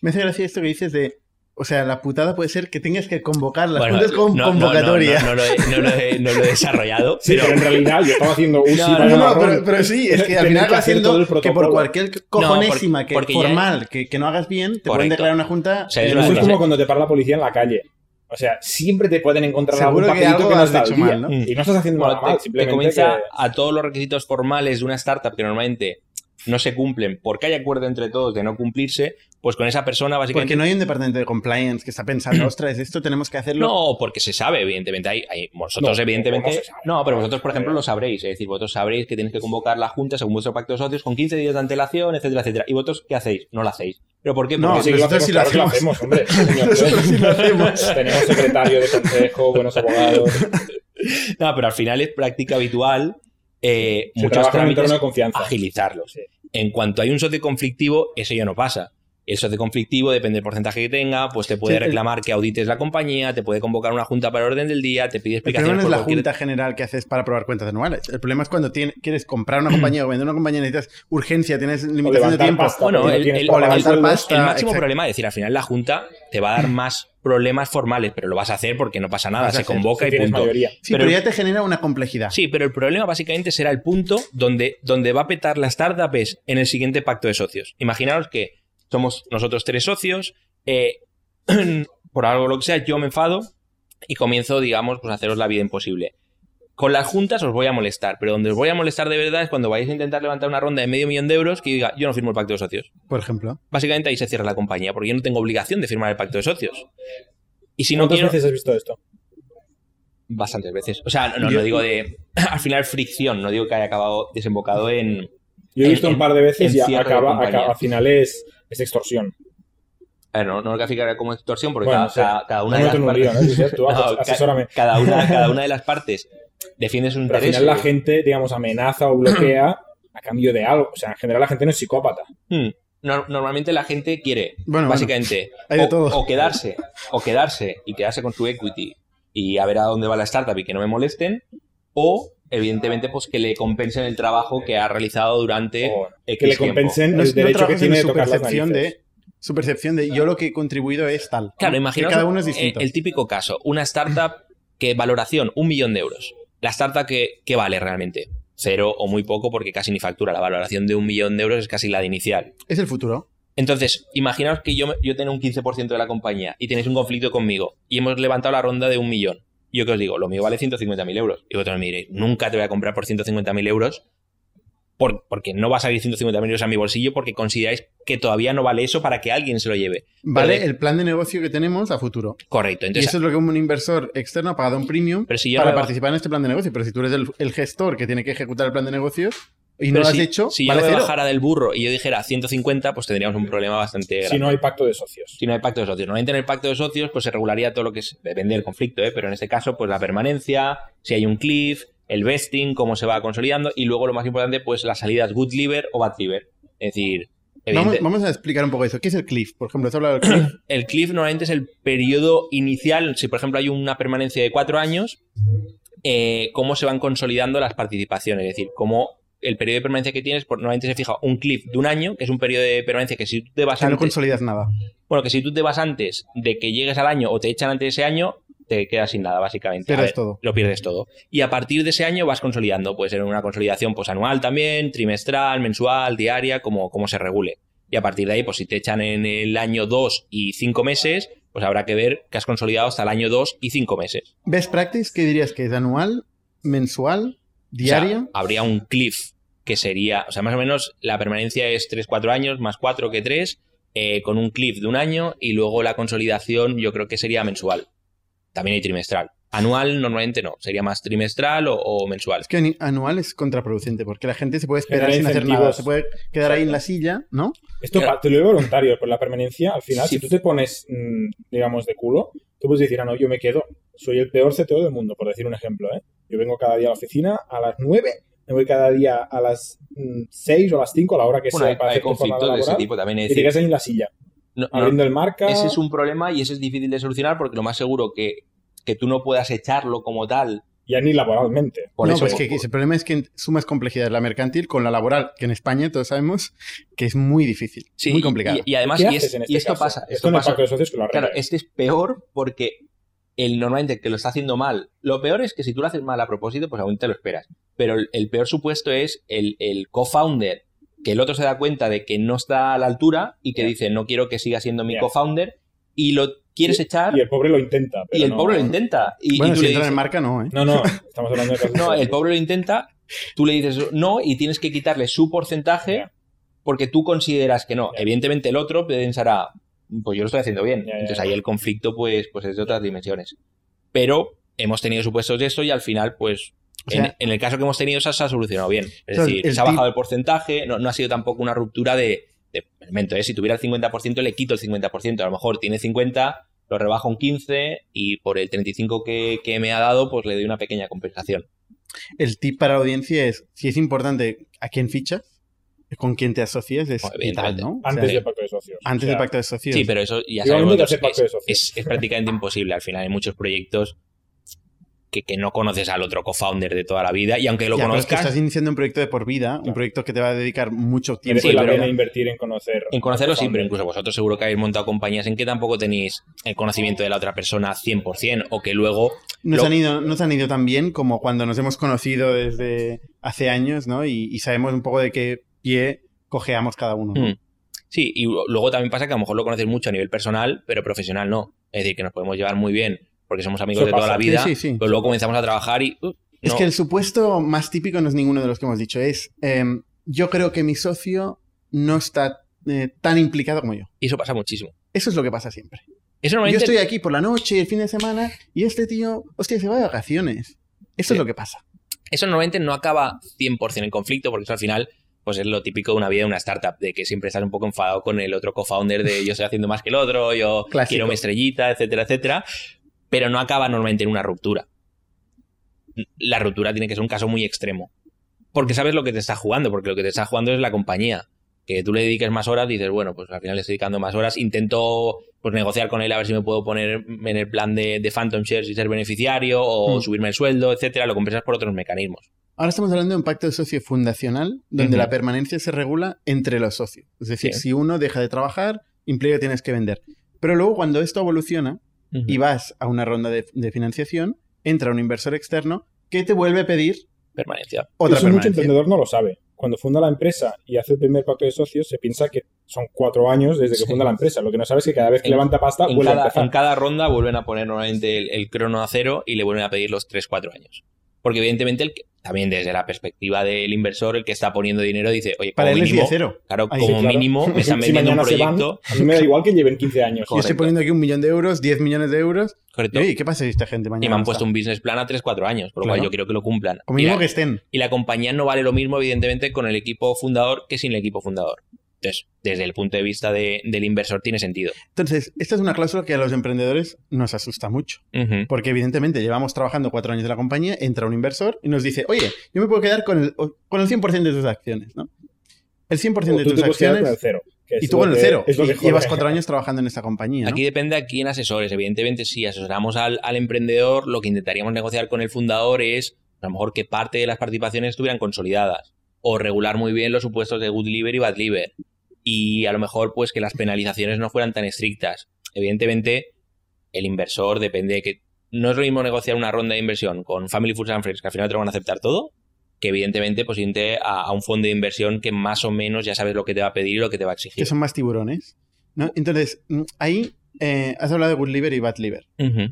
Me hace gracia esto que dices de. O sea, la putada puede ser que tengas que convocar las Bueno, juntas con no- convocatoria. No, no, no lo he, no lo he- no lo he desarrollado. Sí, pero en realidad yo estaba haciendo un sí, No, pero, pero sí, es que al final que haciendo que por cualquier cojonésima por- que formal que, que no hagas bien, te pueden declarar una junta. O sea, es Eso es como cuando te para la policía en la calle. O sea, siempre te pueden encontrar Seguro algún que papelito algo que, no has hecho mal, ¿no? Y no estás haciendo Bueno, nada mal, te, te simplemente comienza que- a todos los requisitos formales de una startup que normalmente no se cumplen porque hay acuerdo entre todos de no cumplirse, pues con esa persona básicamente... Porque no hay un departamento de compliance que está pensando, ostras, esto tenemos que hacerlo. No, porque se sabe, evidentemente. Hay, hay- vosotros, No, evidentemente. no se sabe. No, pero vosotros, por ejemplo, lo sabréis. Es decir, vosotros sabréis que tenéis que convocar la junta según vuestro pacto de socios con 15 días de antelación, etcétera, etcétera. ¿Y vosotros qué hacéis? No lo hacéis. ¿Pero por qué? No, Porque que lo hacemos, sí lo claro hacemos. hombre. Señor Nosotros juez. sí lo hacemos. Tenemos secretario de consejo, buenos abogados. No, pero al final es práctica habitual eh, muchos trámites agilizarlos. Sí. En cuanto hay un socio conflictivo, eso ya no pasa. El socio conflictivo, depende del porcentaje que tenga, pues te puede Sí, el- reclamar que audites la compañía, te puede convocar una junta para el orden del día, te pide El problema explicaciones no es por la cualquier- junta general que haces para aprobar cuentas anuales. El problema es cuando tiene- quieres comprar una compañía o vender una compañía, necesitas urgencia, tienes limitación de tiempo. pasta. Bueno, el, tienes el- para o pagar levantar sueldos. pasta. el máximo exacto. problema es decir, al final la junta te va a dar más problemas formales, pero lo vas a hacer porque no pasa nada, se hacer, convoca Si y punto. mayoría. Sí, pero- pero, ya te genera una complejidad. Sí, pero el problema básicamente será el punto donde, donde va a petar la startup es en el siguiente pacto de socios. Imaginaos que somos nosotros tres socios, eh, por algo lo que sea, yo me enfado y comienzo, digamos, pues a haceros la vida imposible. Con las juntas os voy a molestar, pero donde os voy a molestar de verdad es cuando vais a intentar levantar una ronda de medio millón de euros que diga, yo no firmo el pacto de socios. Por ejemplo. Básicamente ahí se cierra la compañía, porque yo no tengo obligación de firmar el pacto de socios. Y si no ¿Cuántas quiero, veces has visto esto? bastantes veces. O sea, no, Yo- no digo de, al final fricción, no digo que haya acabado desembocado en, Yo he En- visto un par de veces y acaba, acaba- al final es, extorsión. A ver, no, no lo calificaría como extorsión porque Bueno, cada, una No de las lío, partes... cada, una, cada una de las partes defiende su Pero al interés. final la gente, digamos, amenaza o bloquea a cambio de algo. O sea, en general la gente no es psicópata. Hmm. No- normalmente la gente quiere, Bueno, básicamente, hay de o, todo. o quedarse, o quedarse y quedarse con su equity y a ver a dónde va la startup y que no me molesten, o evidentemente pues que le compensen el trabajo que ha realizado durante O X que le tiempo. compensen No, el no derecho que tiene de su tocar percepción de su percepción de yo lo que he contribuido es tal. Claro, Que imaginaos cada uno es eh, distinto. el típico caso, una startup que valoración un millón de euros. La startup que, que vale realmente cero o muy poco porque casi ni factura. La valoración de un millón de euros es casi la de inicial. Es el futuro. Entonces, imaginaos que yo, yo tengo un 15% de la compañía y tenéis un conflicto conmigo y hemos levantado la ronda de un millón. Yo que os digo, lo mío vale 150.000 euros. Y vosotros me diréis, nunca te voy a comprar por 150.000 euros por- porque no va a salir 150.000 euros a mi bolsillo porque consideráis que todavía no vale eso para que alguien se lo lleve. Vale el plan de negocio que tenemos a futuro. Correcto. y Entonces, eso es lo que un inversor externo ha pagado un premium Pero si yo para participar en este plan de negocio. Pero si tú eres el, el gestor que tiene que ejecutar el plan de negocios y no Pero lo has si, hecho, si vale yo me cero. bajara del burro y yo dijera 150, pues tendríamos un problema bastante grande. Si no hay pacto de socios. Si no hay pacto de socios. Normalmente en el pacto de socios, pues se regularía todo lo que es, depende del conflicto, ¿eh? pero en este caso, pues la permanencia, si hay un cliff, el vesting, cómo se va consolidando, y luego lo más importante, pues las salidas good liver o bad liver. Es decir, Vamos, vamos a explicar un poco eso. ¿Qué es el cliff? Por ejemplo, ¿has hablado del cliff? el cliff normalmente es el periodo inicial. Si, por ejemplo, hay una permanencia de cuatro años, eh, cómo se van consolidando las participaciones. Es decir, cómo el periodo de permanencia que tienes, pues, normalmente se fija un cliff de un año, que es un periodo de permanencia que si tú te vas no antes, consolidas nada. bueno, que si tú te vas antes de que llegues al año o te echan antes de ese año, te quedas sin nada, básicamente. Pierdes ver, todo. Lo pierdes todo. Y a partir de ese año vas consolidando. Puede ser una consolidación pues, anual también, trimestral, mensual, diaria, como, como se regule. Y a partir de ahí, pues si te echan en el año 2 y 5 meses, pues habrá que ver que has consolidado hasta el año 2 y 5 meses. Best practice, ¿qué dirías que es? ¿Anual? ¿Mensual? O sea, ¿Diaria? habría un cliff que sería, o sea, más o menos la permanencia es 3-4 años, más 4 que 3, eh, con un cliff de un año y luego la consolidación yo creo que sería mensual. También hay trimestral. Anual normalmente no, sería más trimestral o, o mensual. Es que anual es contraproducente porque la gente se puede esperar sin hacer nada. Se puede quedar ahí en la silla, ¿no? Esto pa- te lo digo voluntario, por la permanencia, al final, Sí. si tú te pones, mm, digamos, de culo, tú puedes decir, ah, no, yo me quedo. Soy el peor CTO del mundo, por decir un ejemplo, ¿eh? Yo vengo cada día a la oficina a las 9, me voy cada día a las mm, 6 o a las 5, a la hora que Bueno, sea, hay, para conflictos de ese tipo también. Es y decir, ahí en la silla, no- no- abriendo el marca. ese es un problema y ese es difícil de solucionar porque lo más seguro que, que tú no puedas echarlo como tal. Ya ni laboralmente. Por no, eso, pues por- que, que el problema es que sumas complejidad la mercantil con la laboral, que en España todos sabemos que es muy difícil, Sí, muy complicado. Y, y además, ¿Qué y, es- este y esto caso? pasa. Esto Esto en el pasa pacto de socios que lo. Claro, este es peor porque el normalmente que lo está haciendo mal. Lo peor es que si tú lo haces mal a propósito, pues aún te lo esperas. Pero el, el peor supuesto es el, el co-founder, que el otro se da cuenta de que no está a la altura y que dice, no quiero que siga siendo mi co-founder, y lo quieres echar Y el pobre lo intenta. y el no- pobre lo intenta. Y, tú si le dices, en marca, no, ¿eh? No, no, estamos hablando de casos no, el pobre lo intenta, tú le dices no y tienes que quitarle su porcentaje porque tú consideras que no. Evidentemente el otro pensará, pues yo lo estoy haciendo bien. Ya, ya, Entonces ya. ahí el conflicto pues, pues es de otras dimensiones. Pero hemos tenido supuestos de esto y al final pues... O sea- en, en el caso que hemos tenido se ha, se ha solucionado bien. Es decir, el se ha bajado el porcentaje, no, no ha sido tampoco una ruptura de... de elemento, ¿eh? Si tuviera el 50% le quito el 50%. A lo mejor tiene 50, lo rebajo un 15 y por el 35 que, que me ha dado pues le doy una pequeña compensación. El tip para la audiencia es, si es importante a quién fichas, con quién te asocias, es Antes del pacto de socios. antes O sea, del pacto de socios. Sí, pero eso ya sabemos es, es prácticamente imposible. Al final hay muchos proyectos que, que no conoces al otro co-founder de toda la vida y aunque lo Ya, pero es que conozcas, estás iniciando un proyecto de por vida, un proyecto que te va a dedicar mucho tiempo. Sí, la pero- pena invertir en conocer. en conocerlo sí, pero incluso vosotros seguro que habéis montado compañías en que tampoco tenéis el conocimiento de la otra persona 100% o que luego... Nos, Lo- han ido, nos han ido tan bien como cuando nos hemos conocido desde hace años, ¿no? Y, y sabemos un poco de qué pie cojeamos cada uno. ¿no? Hmm. Sí, y luego también pasa que a lo mejor lo conoces mucho a nivel personal, pero profesional no. Es decir, que nos podemos llevar muy bien porque somos amigos Eso de toda pasa. la vida, Sí, sí, sí. pero luego comenzamos a trabajar y... uh, Es que el supuesto más típico no es ninguno de los que hemos dicho. Es, em, yo creo que mi socio no está eh, tan implicado como yo. Y eso pasa muchísimo. Eso es lo que pasa siempre. Eso Yo estoy aquí por la noche el fin de semana y este tío, hostia, se va de vacaciones. Eso Sí. es lo que pasa. eso normalmente no acaba 100% en conflicto, porque eso al final pues es lo típico de una vida de una startup, de que siempre estás un poco enfadado con el otro co-founder de yo estoy haciendo más que el otro, yo Clásico. quiero mi estrellita, etcétera, etcétera, pero no acaba normalmente en una ruptura. La ruptura tiene que ser un caso muy extremo, porque sabes lo que te está jugando, porque lo que te está jugando es la compañía. Que tú le dediques más horas, dices, bueno, pues al final le estoy dedicando más horas, intento pues negociar con él a ver si me puedo poner en el plan de, de Phantom Shares y ser beneficiario, o Mm. subirme el sueldo, etcétera, lo compensas por otros mecanismos. Ahora estamos hablando de un pacto de socio fundacional donde la permanencia se regula entre los socios. Es decir, Sí. si uno deja de trabajar, implica que tienes que vender. Pero luego cuando esto evoluciona y vas a una ronda de, de financiación, entra un inversor externo que te vuelve a pedir permanencia. otra Eso mucho emprendedor no lo sabe. Cuando funda la empresa y hace el primer pacto de socios, se piensa que son cuatro años desde que Sí. funda la empresa. Lo que no sabe es que cada vez que En- levanta pasta, En vuelve a cada, empezar. en cada ronda vuelven a poner normalmente el, el crono a cero y le vuelven a pedir los 3-4 años. Porque evidentemente el que- también desde la perspectiva del inversor, el que está poniendo dinero dice, oye, como Para él es mínimo, día cero. claro, Ahí como sí, claro. mínimo me están Si vendiendo un se van, proyecto. A mí me da igual que lleven 15 años. Yo estoy poniendo aquí un millón de euros, 10 millones de euros. Correcto. Y, oye, ¿qué pasa si esta gente mañana Y me han puesto está? un business plan a 3-4 años, por lo Claro. cual yo quiero que lo cumplan. Como mínimo la, que estén. y la compañía no vale lo mismo, evidentemente, con el equipo fundador que sin el equipo fundador. Entonces, desde el punto de vista de- del inversor, tiene sentido. Entonces, esta es una cláusula que a los emprendedores nos asusta mucho. Porque evidentemente llevamos trabajando cuatro años de la compañía, entra un inversor y nos dice, oye, yo me puedo quedar con el, con el 100% de tus acciones, ¿no? El 100% O de tú tus te acciones con el cero. que y tú con el cero. Y llevas cuatro años trabajando en esta compañía, ¿no? Aquí depende a quién asesores. Evidentemente, si asesoramos al, al emprendedor, lo que intentaríamos negociar con el fundador es a lo mejor que parte de las participaciones estuvieran consolidadas o regular muy bien los supuestos de good liver y bad liver y a lo mejor pues que las penalizaciones no fueran tan estrictas. Evidentemente, el inversor depende de que no es lo mismo negociar una ronda de inversión con Family Foods and Friends que al final te van a aceptar todo que evidentemente pues irte a, a un fondo de inversión que más o menos ya sabes lo que te va a pedir y lo que te va a exigir. que son más tiburones. ¿no? Entonces, mm, ahí eh, has hablado de good liver y bad liver.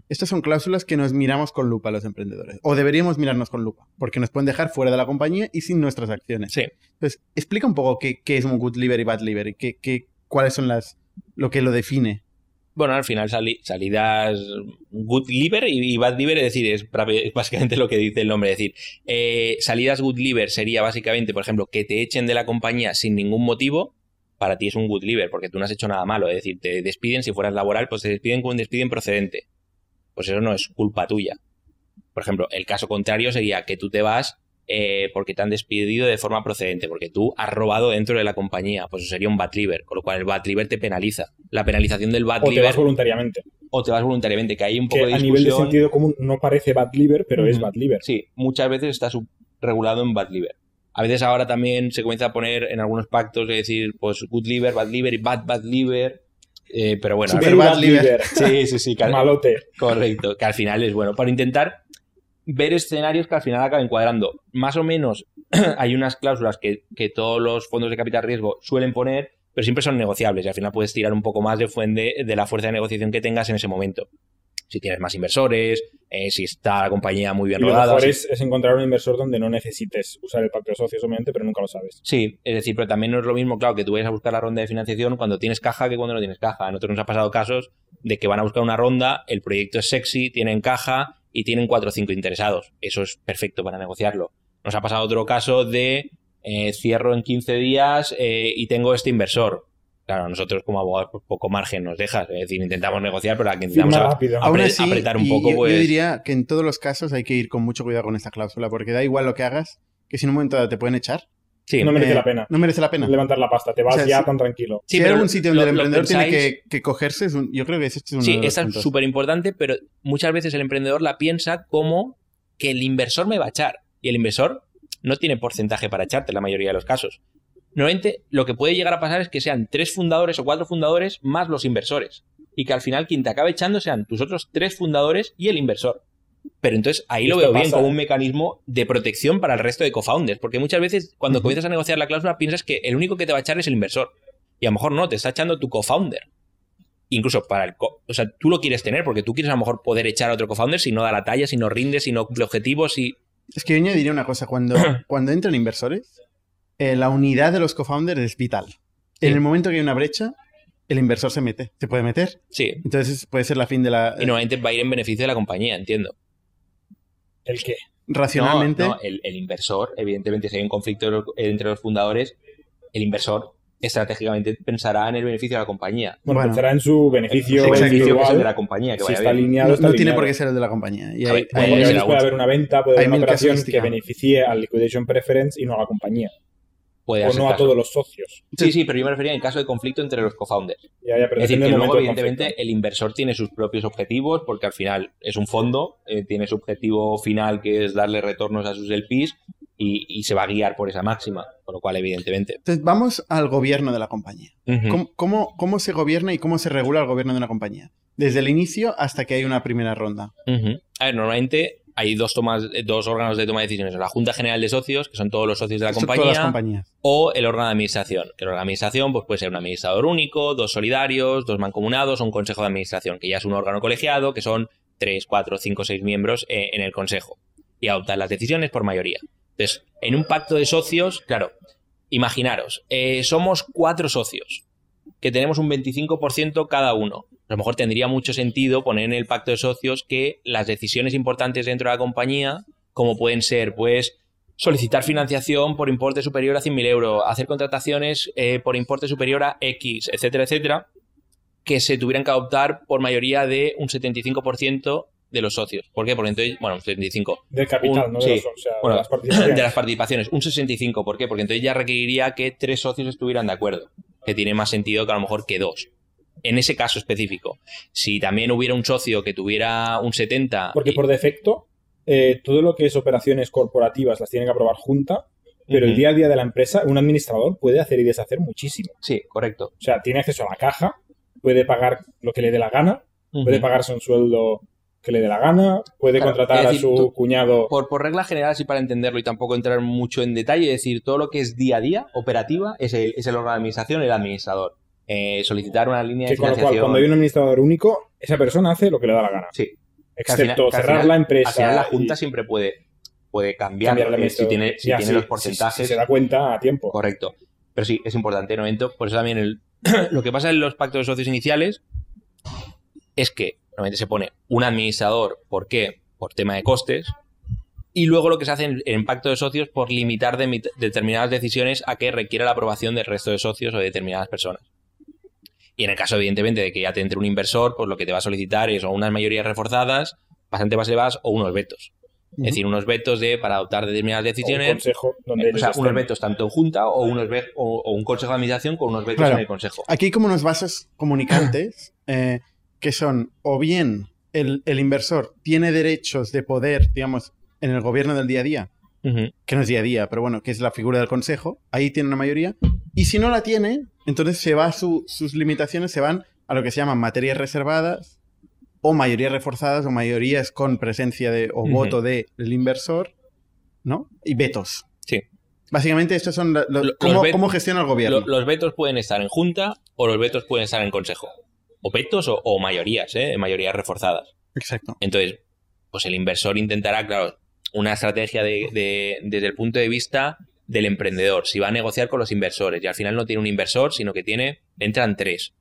Estas son cláusulas que nos miramos con lupa los emprendedores. O deberíamos mirarnos con lupa, porque nos pueden dejar fuera de la compañía y sin nuestras acciones. Sí. Entonces, explica un poco qué, qué es un good liver y bad liver y qué, qué- cuáles son las lo que lo define. Bueno, al final sali- salidas good liver y, y bad liver, es decir, es básicamente lo que dice el nombre. Es decir, eh, salidas good liver sería básicamente, por ejemplo, que te echen de la compañía sin ningún motivo. Para ti es un good liver, porque tú no has hecho nada malo. Es decir, te despiden, si fueras laboral, pues te despiden con un despido procedente. Pues eso no es culpa tuya. Por ejemplo, el caso contrario sería que tú te vas eh, porque te han despedido de forma procedente, porque tú has robado dentro de la compañía. Pues eso sería un bad liver, con lo cual el bad liver te penaliza. La penalización del bad O te liver vas voluntariamente. o te vas voluntariamente, que hay un Que poco de a discusión. nivel de sentido común no parece bad liver, pero es bad liver. Sí, muchas veces está subregulado en bad liver. A veces ahora también se comienza a poner en algunos pactos, es decir, pues good liver, bad liver y bad bad liver. eh, pero bueno, Super al- bad liver. sí, sí, sí, que al- Malote. correcto, que al final es bueno para intentar ver escenarios que al final acaben cuadrando. Más o menos hay unas cláusulas que, que todos los fondos de capital riesgo suelen poner, pero siempre son negociables y al final puedes tirar un poco más de fuente de la fuerza de negociación que tengas en ese momento. Si tienes más inversores, eh, si está la compañía muy bien Y lo rodada. mejor es encontrar un inversor donde no necesites usar el pacto de socios, obviamente, pero nunca lo sabes. Sí, es decir, pero también no es lo mismo, claro, que tú vayas a buscar la ronda de financiación cuando tienes caja que cuando no tienes caja. A nosotros nos ha pasado casos de que van a buscar una ronda, el proyecto es sexy, tienen caja y tienen cuatro o cinco interesados. Eso es perfecto para negociarlo. Nos ha pasado otro caso de eh, cierro en 15 días eh, y tengo este inversor. Claro, nosotros como abogados pues, poco margen nos dejas. Es decir, intentamos negociar, pero la que intentamos Firma a- rápido. apre- Aún así, apretar un y poco, yo, pues... yo diría que en todos los casos hay que ir con mucho cuidado con esta cláusula, porque da igual lo que hagas, que si en un momento dado te pueden echar. sí, No merece eh, la pena. No merece la pena. Levantar la pasta, te vas O sea, ya sí. tan tranquilo. sí, si hay pero algún sitio donde lo- el emprendedor tiene que, que cogerse, es un- yo creo que este es uno Sí, esta es súper importante, pero muchas veces el emprendedor la piensa como que el inversor me va a echar. Y el inversor no tiene porcentaje para echarte en la mayoría de los casos. Normalmente lo que puede llegar a pasar es que sean tres fundadores o cuatro fundadores más los inversores. Y que al final quien te acabe echando sean tus otros tres fundadores y el inversor. Pero entonces ahí lo veo bien como un mecanismo de protección para el resto de co-founders. Porque muchas veces cuando comienzas a negociar la cláusula piensas que el único que te va a echar es el inversor. Y a lo mejor no, te está echando tu co-founder. Incluso para el... co- o sea, tú lo quieres tener porque tú quieres a lo mejor poder echar a otro co-founder si no da la talla, si no rinde, si no cumple objetivos, si... Es que yo añadiría una cosa, cuando, cuando entran inversores, eh, la unidad de los co-founders es vital. Sí. En el momento que hay una brecha, el inversor se mete, se puede meter. Sí. Entonces puede ser la fin de la... Y normalmente va a ir en beneficio de la compañía, entiendo. ¿El qué? racionalmente... No, no, el, el inversor, evidentemente, si hay un conflicto entre los fundadores, el inversor estratégicamente pensará en el beneficio de la compañía. Bueno, Bueno. pensará en su beneficio El beneficio que es el individual. de la compañía, que si vaya está bien. alineado, no, está no tiene por qué ser el de la compañía. Y hay- ver, hay- puede haber una venta, puede haber una operación que beneficie al liquidation preference y no a la compañía. Puede O no a todos los socios. Sí, sí, pero yo me refería en caso de conflicto entre los co-founders. Ya, ya, pero Es decir, que luego, evidentemente, conflicto. el inversor tiene sus propios objetivos, porque al final es un fondo, eh, tiene su objetivo final que es darle retornos a sus LPs y, y se va a guiar por esa máxima, con lo cual, evidentemente. Entonces vamos al gobierno de la compañía. ¿Cómo, cómo, cómo se gobierna y cómo se regula el gobierno de una compañía? Desde el inicio hasta que hay una primera ronda. A ver, normalmente hay dos, tomas, dos órganos de toma de decisiones. La Junta General de Socios, que son todos los socios de la compañía, o el órgano de administración. Que el órgano de administración pues, puede ser un administrador único, dos solidarios, dos mancomunados o un consejo de administración, que ya es un órgano colegiado, que son tres, cuatro, cinco, seis miembros eh, en el consejo. Y adoptan las decisiones por mayoría. Entonces, en un pacto de socios, claro, imaginaros, eh, somos cuatro socios, que tenemos un 25% cada uno. A lo mejor tendría mucho sentido poner en el pacto de socios que las decisiones importantes dentro de la compañía, como pueden ser, pues, solicitar financiación por importe superior a 100.000 euros, hacer contrataciones eh, por importe superior a X, etcétera, etcétera, que se tuvieran que adoptar por mayoría de un 75% de los socios. ¿Por qué? Porque entonces, bueno, un 75%. Del capital, un- no de, sí. los, o sea, de las participaciones. de las participaciones, un 65. ¿Por qué? Porque entonces ya requeriría que tres socios estuvieran de acuerdo, que tiene más sentido que a lo mejor que dos. En ese caso específico, si también hubiera un socio que tuviera un 70... Porque y- por defecto, eh, todo lo que es operaciones corporativas las tiene que aprobar junta, pero el día a día de la empresa, un administrador puede hacer y deshacer muchísimo. Sí, correcto. O sea, tiene acceso a la caja, puede pagar lo que le dé la gana, puede pagarse un sueldo que le dé la gana, puede Claro, contratar a su tú- cuñado. Por, por regla general, así para entenderlo y tampoco entrar mucho en detalle, es decir, todo lo que es día a día, operativa, es el, es el órgano de administración, el administrador. eh, solicitar una línea Que de con lo cual, financiación. cuando hay un administrador único, esa persona hace lo que le da la gana. Sí. Excepto final- cerrar final- la empresa. Al final la y Junta siempre puede, puede cambiar, cambiar el si tiene, si Ya, tiene sí, los porcentajes. Si, se da cuenta a tiempo. Correcto. Pero sí, es importante, ¿no? Por eso también el- lo que pasa en los pactos de socios iniciales es que normalmente se pone un administrador, ¿por qué? Por tema de costes. Y luego lo que se hace en, en pacto de socios por limitar de- determinadas decisiones a que requiera la aprobación del resto de socios o de determinadas personas. Y en el caso, evidentemente, de que ya te entre un inversor, pues lo que te va a solicitar es o unas mayorías reforzadas, bastante más elevadas, o unos vetos. Es decir, unos vetos de para adoptar determinadas O un decisiones. consejo donde O ellos sea, estén. unos vetos tanto en junta o, unos o, o un consejo de administración con unos vetos Claro. en el consejo. Aquí como unos vasos comunicantes eh, que son o bien el, el inversor tiene derechos de poder, digamos, en el gobierno del día a día, que no es día a día, pero bueno, que es la figura del consejo, ahí tiene una mayoría, y si no la tiene, entonces se va su- sus limitaciones se van a lo que se llaman materias reservadas o mayorías reforzadas o mayorías con presencia de o voto del inversor, ¿no? Y vetos. Sí. Básicamente estos son los cómo, vet- cómo gestiona el gobierno. Lo- los vetos pueden estar en junta o los vetos pueden estar en consejo. O vetos o, o mayorías, ¿eh? Mayorías reforzadas. Exacto. Entonces, pues el inversor intentará, claro, una estrategia de- de- desde el punto de vista del emprendedor. Si va a negociar con los inversores y al final no tiene un inversor, sino que tiene, entran tres.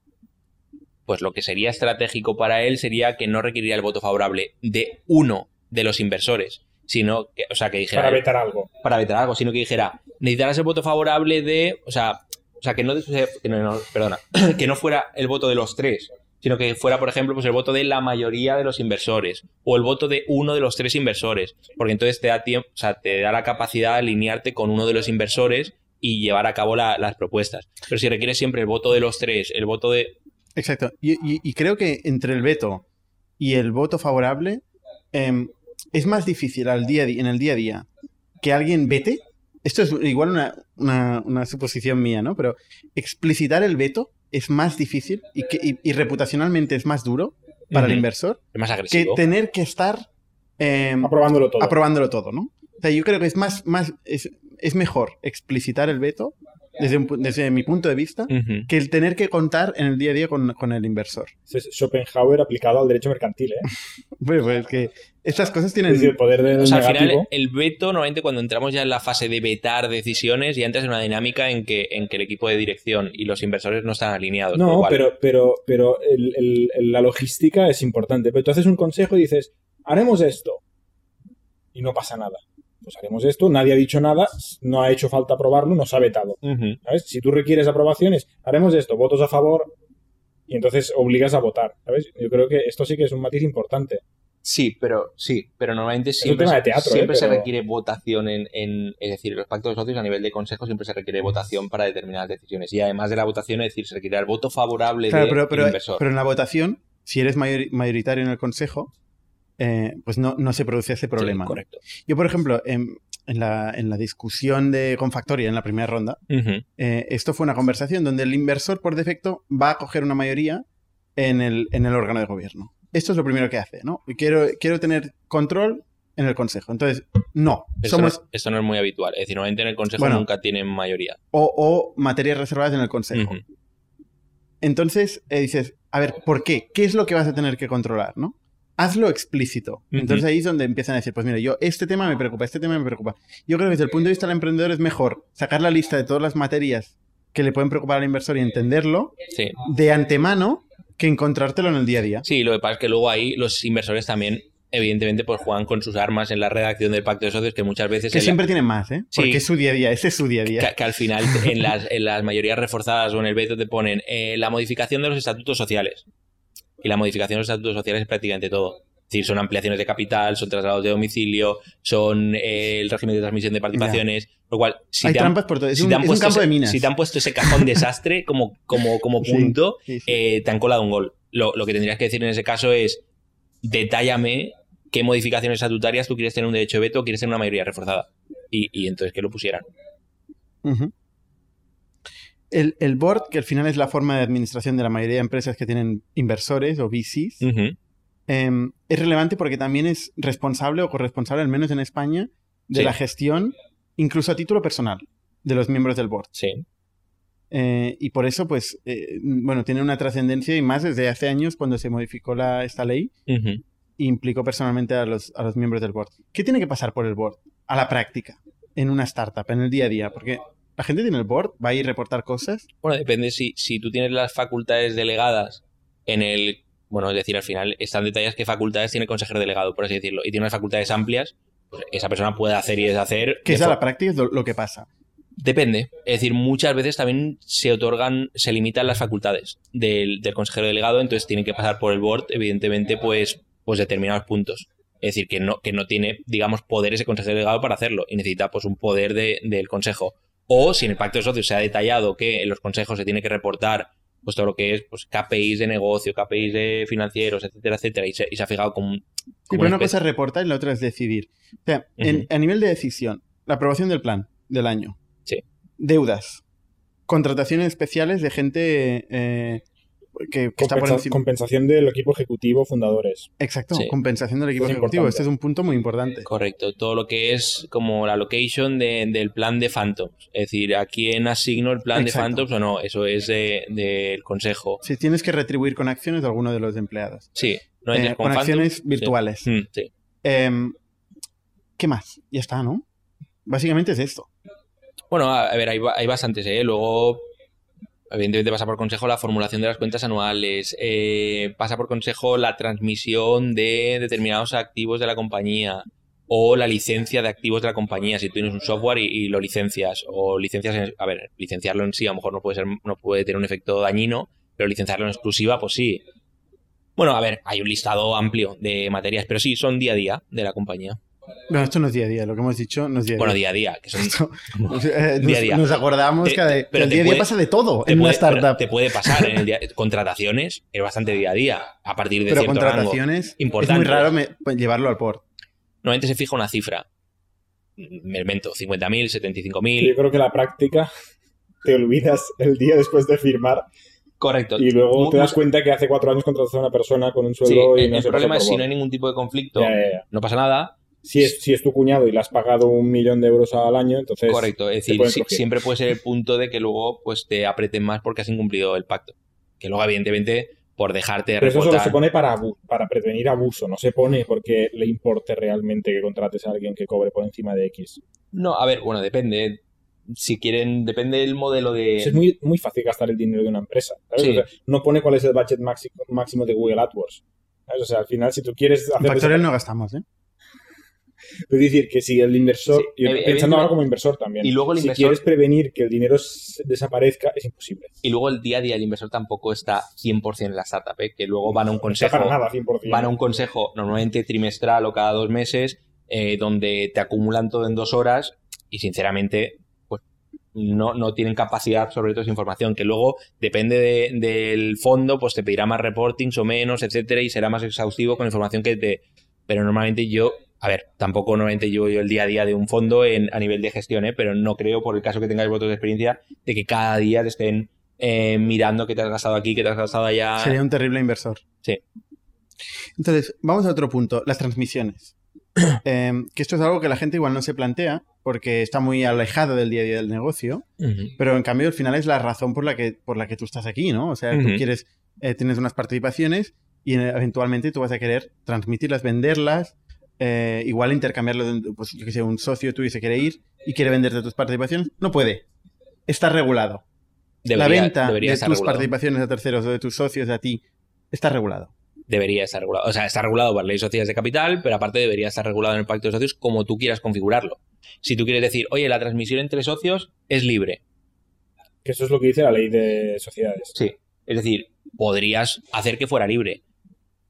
Pues lo que sería estratégico para él sería que no requeriría el voto favorable de uno de los inversores, sino que, o sea, que dijera, Para vetar algo. para vetar algo, sino que dijera, necesitarás el voto favorable de, o sea, sea que no, que perdona, que no fuera el voto de los tres, sino que fuera, por ejemplo, pues el voto de la mayoría de los inversores o el voto de uno de los tres inversores, porque entonces te da tiempo, o sea, te da la capacidad de alinearte con uno de los inversores y llevar a cabo la- las propuestas. Pero si requiere siempre el voto de los tres, el voto de Exacto. Y, creo que entre el veto y el voto favorable em, es más difícil al en el día a día que alguien vete. Esto es igual una, una- una suposición mía, ¿no? Pero explicitar el veto es más difícil y, que, y- y reputacionalmente es más duro para el inversor es más que tener que estar em, Aprobándolo todo. aprobándolo todo, ¿no? O sea, yo creo que es más, más es, es mejor explicitar el veto desde, un pu- desde mi punto de vista que el tener que contar en el día a día con, con el inversor. Es Schopenhauer aplicado al derecho mercantil, ¿eh? Pues, pues que estas cosas tienen... el poder del O sea, al final, el veto, normalmente cuando entramos ya en la fase de vetar decisiones, ya entras en una dinámica en que, en que el equipo de dirección y los inversores no están alineados. No, cual- pero, pero, pero el- el- el- la logística es importante. Pero tú haces un consejo y dices, haremos esto. Y no pasa nada. Pues haremos esto, nadie ha dicho nada, no ha hecho falta aprobarlo, nos ha vetado. ¿Sabes? Si tú requieres aprobaciones, haremos esto, votos a favor, y entonces obligas a votar. ¿Sabes? Yo creo que esto sí que es un matiz importante. Sí, pero sí, pero normalmente siempre, de teatro, siempre ¿eh? se Pero- requiere votación en, en- es decir, los pactos de socios a nivel de consejo siempre se requiere votación para determinadas decisiones. Y además de la votación, es decir, se requiere el voto favorable Claro, del pero, pero, inversor. pero en la votación, si eres mayor- mayoritario en el consejo, eh, pues no, no se produce ese problema. Sí, ¿no? correcto. Yo, por ejemplo, en, en la, en la discusión de con Factoria en la primera ronda, eh, esto fue una conversación donde el inversor, por defecto, va a coger una mayoría en el, en el órgano de gobierno. Esto es lo primero que hace, ¿no? Y Quiero, quiero tener control en el consejo. Entonces, no, Esto, somos no, esto no es muy habitual. Es decir, normalmente en el consejo Bueno. nunca tienen mayoría. o, o materias reservadas en el consejo. Entonces eh, dices, a ver, ¿por qué? ¿Qué es lo que vas a tener que controlar, no? Hazlo explícito. Entonces ahí es donde empiezan a decir, pues mira, yo este tema me preocupa, este tema me preocupa. Yo creo que desde el punto de vista del emprendedor es mejor sacar la lista de todas las materias que le pueden preocupar al inversor y entenderlo Sí. de antemano que encontrártelo en el día a día. Sí, lo que pasa es que luego ahí los inversores también, evidentemente, pues juegan con sus armas en la redacción del pacto de socios, que muchas veces Que la- siempre tienen más, ¿eh? Sí. Porque es su día a día, ese es su día a día. que, que al final en las, en las mayorías reforzadas o en el veto te ponen eh, la modificación de los estatutos sociales. Y la modificación de los estatutos sociales es prácticamente todo. Es decir, son ampliaciones de capital, son traslados de domicilio, son eh, el régimen de transmisión de participaciones, lo cual, si Hay te han- trampas por todo. Es, si un, te han es un puesto campo ese- de minas. Si te han puesto ese cajón desastre como, como, como punto, sí, sí. eh, te han colado un gol. Lo, lo que tendrías que decir en ese caso es, detállame qué modificaciones estatutarias tú quieres tener un derecho de veto o quieres tener una mayoría reforzada. Y, y entonces que lo pusieran. El, el board, que al final es la forma de administración de la mayoría de empresas que tienen inversores o VCs. Em, es relevante porque también es responsable o corresponsable, al menos en España, de Sí. la gestión, incluso a título personal, de los miembros del board. Sí. Eh, y por eso, pues, eh, bueno, tiene una trascendencia y más desde hace años cuando se modificó la, esta ley implicó personalmente a los, a los miembros del board. ¿Qué tiene que pasar por el board? A la práctica, en una startup, en el día a día, porque la gente tiene el board, va a ir a reportar cosas. Bueno, depende si, si tú tienes las facultades delegadas en el. Bueno, es decir, al final están detalladas qué facultades tiene el consejero delegado, por así decirlo, y tiene unas facultades amplias, pues esa persona puede hacer y deshacer. Que es a la práctica es lo, lo que pasa. Depende. Es decir, muchas veces también se otorgan, se limitan las facultades del, del consejero delegado, entonces tienen que pasar por el board, evidentemente, pues, pues determinados puntos. Es decir, que no, que no tiene, digamos, poder ese consejero delegado para hacerlo y necesita pues un poder de- del consejo. O si en el pacto de socios se ha detallado que en los consejos se tiene que reportar pues todo lo que es pues, KPIs de negocio, KPIs de financieros, etcétera, etcétera, y se, y se ha fijado como, Sí, pero una cosa es reportar y la otra es decidir. O sea, en- a nivel de decisión, la aprobación del plan del año. Sí. Deudas. Contrataciones especiales de gente eh, que, que está por encima. compensación del equipo ejecutivo fundadores. Exacto, Sí. compensación del equipo Es ejecutivo. importante. Este es un punto muy importante. Correcto, todo lo que es como la location de- del plan de Phantoms. Es decir, ¿a quién asigno el plan Exacto. de Phantoms o no? Eso es de- del consejo. Si tienes que retribuir con acciones de alguno de los empleados. Sí, no Eh, con acciones sí. virtuales. Mm, sí. Em, ¿Qué más? Ya está, ¿no? Básicamente es esto. Bueno, a, ver, hay, hay bastantes, ¿eh? Luego, evidentemente pasa por consejo la formulación de las cuentas anuales, eh, pasa por consejo la transmisión de determinados activos de la compañía o la licencia de activos de la compañía, si tú tienes un software y, y lo licencias, o licencias, en- a ver, licenciarlo en sí a lo mejor no puede ser, no puede tener un efecto dañino, pero licenciarlo en exclusiva, pues sí. Bueno, a ver, hay un listado amplio de materias, pero sí, son día a día de la compañía. No, esto no es día a día, lo que hemos dicho no es día a día. Bueno, día a día, que son Esto- eh, nos, Día a día. nos acordamos Te- que, de- te- que pero el día a día pasa de todo en una puede, startup. te puede pasar en el día, contrataciones es bastante día a día a partir de Pero cierto rango. contrataciones es muy raro me- pues, llevarlo al board. Normalmente se fija una cifra. Me invento 50.000, Yo 75.000. creo que la práctica te olvidas el día después de firmar Correcto. y luego te das cuenta que hace cuatro años contrataste a una persona con un Sí, sueldo y el, no el se problema pasa es si no hay ningún tipo de conflicto, Ya, ya, ya. no pasa nada. Si es, si es tu cuñado y le has pagado un millón de euros al año, entonces... Correcto. Es decir, si- siempre puede ser el punto de que luego pues te aprieten más porque has incumplido el pacto. Que luego, evidentemente, por dejarte de Pero eso solo reportar. se pone para, para prevenir abuso, no se pone porque le importe realmente que contrates a alguien que cobre por encima de X. No, a ver, bueno, depende. Si quieren, depende del modelo de. Es muy, muy fácil gastar el dinero de una empresa. ¿sabes? Sí. O sea, no pone cuál es el budget máximo de Google AdWords. ¿sabes? O sea, al final, si tú quieres En hacer... Factorial no gastamos, ¿eh? Es decir, que si el inversor, Sí, pensando ahora como inversor también, Y luego el si inversor- quieres prevenir que el dinero desaparezca, es imposible. Y luego el día a día el inversor tampoco está 100% en la startup, ¿eh? que luego van a un No consejo. para nada, 100%. van a un consejo normalmente trimestral o cada dos meses, eh, donde te acumulan todo en dos horas y sinceramente pues no, no tienen capacidad sobre toda esa información, que luego depende de- del fondo, pues te pedirá más reportings o menos, etcétera, y será más exhaustivo con la información que te... Pero normalmente yo, a ver, tampoco normalmente yo, yo el día a día de un fondo en, a nivel de gestión, ¿eh? pero no creo, por el caso que tengáis vosotros de experiencia, de que cada día te estén eh, mirando qué te has gastado aquí, qué te has gastado allá. Sería un terrible inversor. Sí. Entonces, vamos a otro punto, las transmisiones. Em, que esto es algo que la gente igual no se plantea porque está muy alejado del día a día del negocio, pero en cambio al final es la razón por la que, por la que tú estás aquí, ¿no? O sea, tú Ujú. quieres, eh, tienes unas participaciones y eh, eventualmente tú vas a querer transmitirlas, venderlas, eh, igual intercambiarlo, de- pues yo que sé, un socio tuyo se quiere ir y quiere venderte tus participaciones, no puede. Está regulado. la Debería- venta debería de estar tus regulado. participaciones a terceros o de tus socios a ti está regulado. debería estar regulado. O sea, está regulado por ley de sociedades de capital, pero aparte debería estar regulado en el pacto de socios como tú quieras configurarlo. Si tú quieres decir, oye, la transmisión entre socios es libre. Que eso es lo que dice la ley de sociedades. Sí. Es decir, podrías hacer que fuera libre.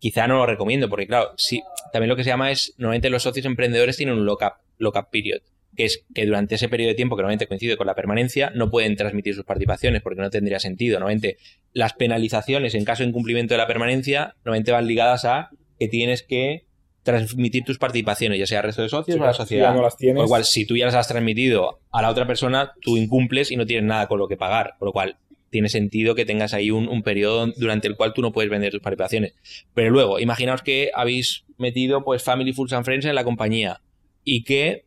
Quizá no lo recomiendo, porque claro, si, también lo que se llama es, normalmente los socios emprendedores tienen un lock-up lock period, que es que durante ese periodo de tiempo, que normalmente coincide con la permanencia, no pueden transmitir sus participaciones, porque no tendría sentido. Normalmente las penalizaciones en caso de incumplimiento de la permanencia, normalmente van ligadas a que tienes que transmitir tus participaciones, ya sea al resto de socios o a la sociedad. no las tienes, Con lo cual, si tú ya las has transmitido a la otra persona, tú incumples y no tienes nada con lo que pagar. Por lo cual, tiene sentido que tengas ahí un, periodo durante el cual tú no puedes vender tus participaciones. Pero luego, imaginaos que habéis metido pues Family Foods and Friends en la compañía y que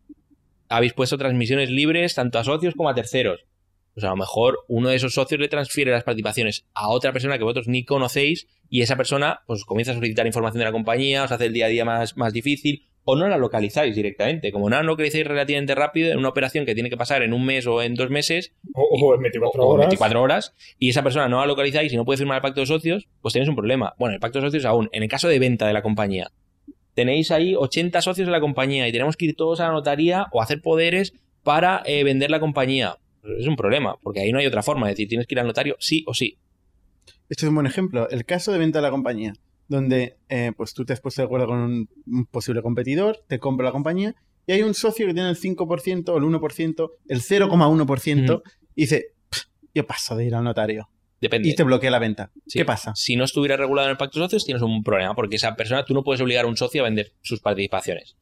habéis puesto transmisiones libres tanto a socios como a terceros. pues a lo mejor uno de esos socios le transfiere las participaciones a otra persona que vosotros ni conocéis y esa persona pues comienza a solicitar información de la compañía, os hace el día a día más, más difícil o no la localizáis directamente. Como no la localizáis relativamente rápido en una operación que tiene que pasar en un mes o en dos meses O, o en 24 o en horas. 24 horas y esa persona no la localizáis y no puede firmar el pacto de socios, pues tenéis un problema. Bueno, el pacto de socios aún, en el caso de venta de la compañía, tenéis ahí 80 socios de la compañía y tenemos que ir todos a la notaría o hacer poderes para eh, vender la compañía. Pues Es un problema, porque ahí no hay otra forma. Es decir, tienes que ir al notario sí o sí. Este es un buen ejemplo. El caso de venta de la compañía, donde eh, pues tú te has puesto de acuerdo con un, un posible competidor, te compra la compañía y hay un socio que tiene el 5% o el 1%, el 0,1% Ujú. y dice, "Pff, yo paso de ir al notario Depende. y te bloquea la venta. Sí. ¿Qué pasa? Si no estuviera regulado en el pacto de socios, tienes un problema, porque esa persona, tú no puedes obligar a un socio a vender sus participaciones.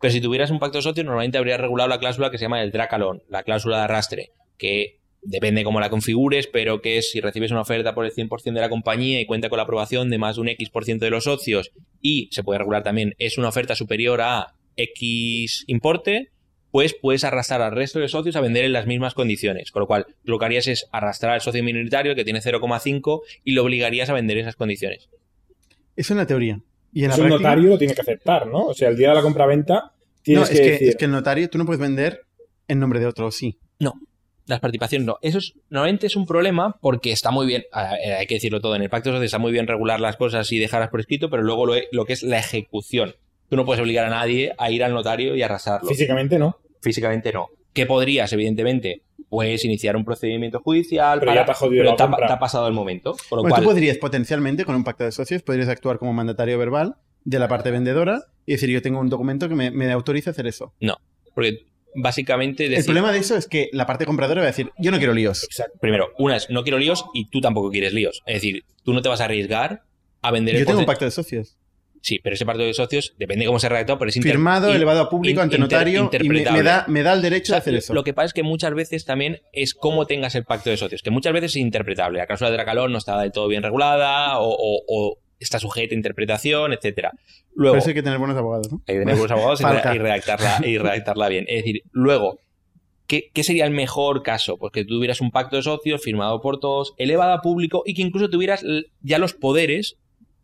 Pero si tuvieras un pacto de socios, normalmente habría regulado la cláusula que se llama el dracalón, la cláusula de arrastre, que depende cómo la configures, pero que es si recibes una oferta por el 100% de la compañía y cuenta con la aprobación de más de un X% de los socios y se puede regular también, es una oferta superior a X importe, pues puedes arrastrar al resto de socios a vender en las mismas condiciones. Con lo cual, lo que harías es arrastrar al socio minoritario que tiene 0,5 y lo obligarías a vender en esas condiciones. Es una teoría. Y en la Eso el práctica- notario lo tiene que aceptar, ¿no? O sea, el día de la compraventa No, tienes es que, que, decir... es que el notario tú no puedes vender en nombre de otro, sí. Las participaciones no. Eso es, normalmente es un problema porque está muy bien, ah, eh, hay que decirlo todo, en el pacto de socios está muy bien regular las cosas y dejarlas por escrito, pero luego lo, lo que es la ejecución. Tú no puedes obligar a nadie a ir al notario y arrasarlo. Físicamente no. Físicamente no. ¿Qué podrías, evidentemente? Puedes iniciar un procedimiento judicial, Pero ya te ha jodido pero la te ha, compra. te ha pasado el momento. Con lo Bueno, cual, tú podrías potencialmente, con un pacto de socios, podrías actuar como mandatario verbal de la parte vendedora y decir, yo tengo un documento que me, me autoriza a hacer eso. porque básicamente El decir, problema de eso es que la parte compradora va a decir, yo no quiero líos. Exacto. primero, una es no quiero líos y tú tampoco quieres líos. Es decir, tú no te vas a arriesgar a vender el Yo tengo un pacto de socios. Sí, pero ese pacto de socios depende de cómo se ha redactado, pero es inter- Firmado, in- elevado a público, in- ante inter- notario, y me, da, me da el derecho O de hacer eso. Lo que pasa es que muchas veces también es cómo tengas el pacto de socios, que muchas veces es interpretable. La cláusula de Dracalón no está del todo bien regulada o, o- o está sujeta a interpretación, etcétera. Luego, Por eso hay que tener buenos abogados, ¿no? hay que tener buenos abogados y, redactarla, y redactarla bien. Es decir, luego, ¿qué, qué sería el mejor caso? Pues que tuvieras un pacto de socios firmado por todos, elevado a público y que incluso tuvieras ya los poderes,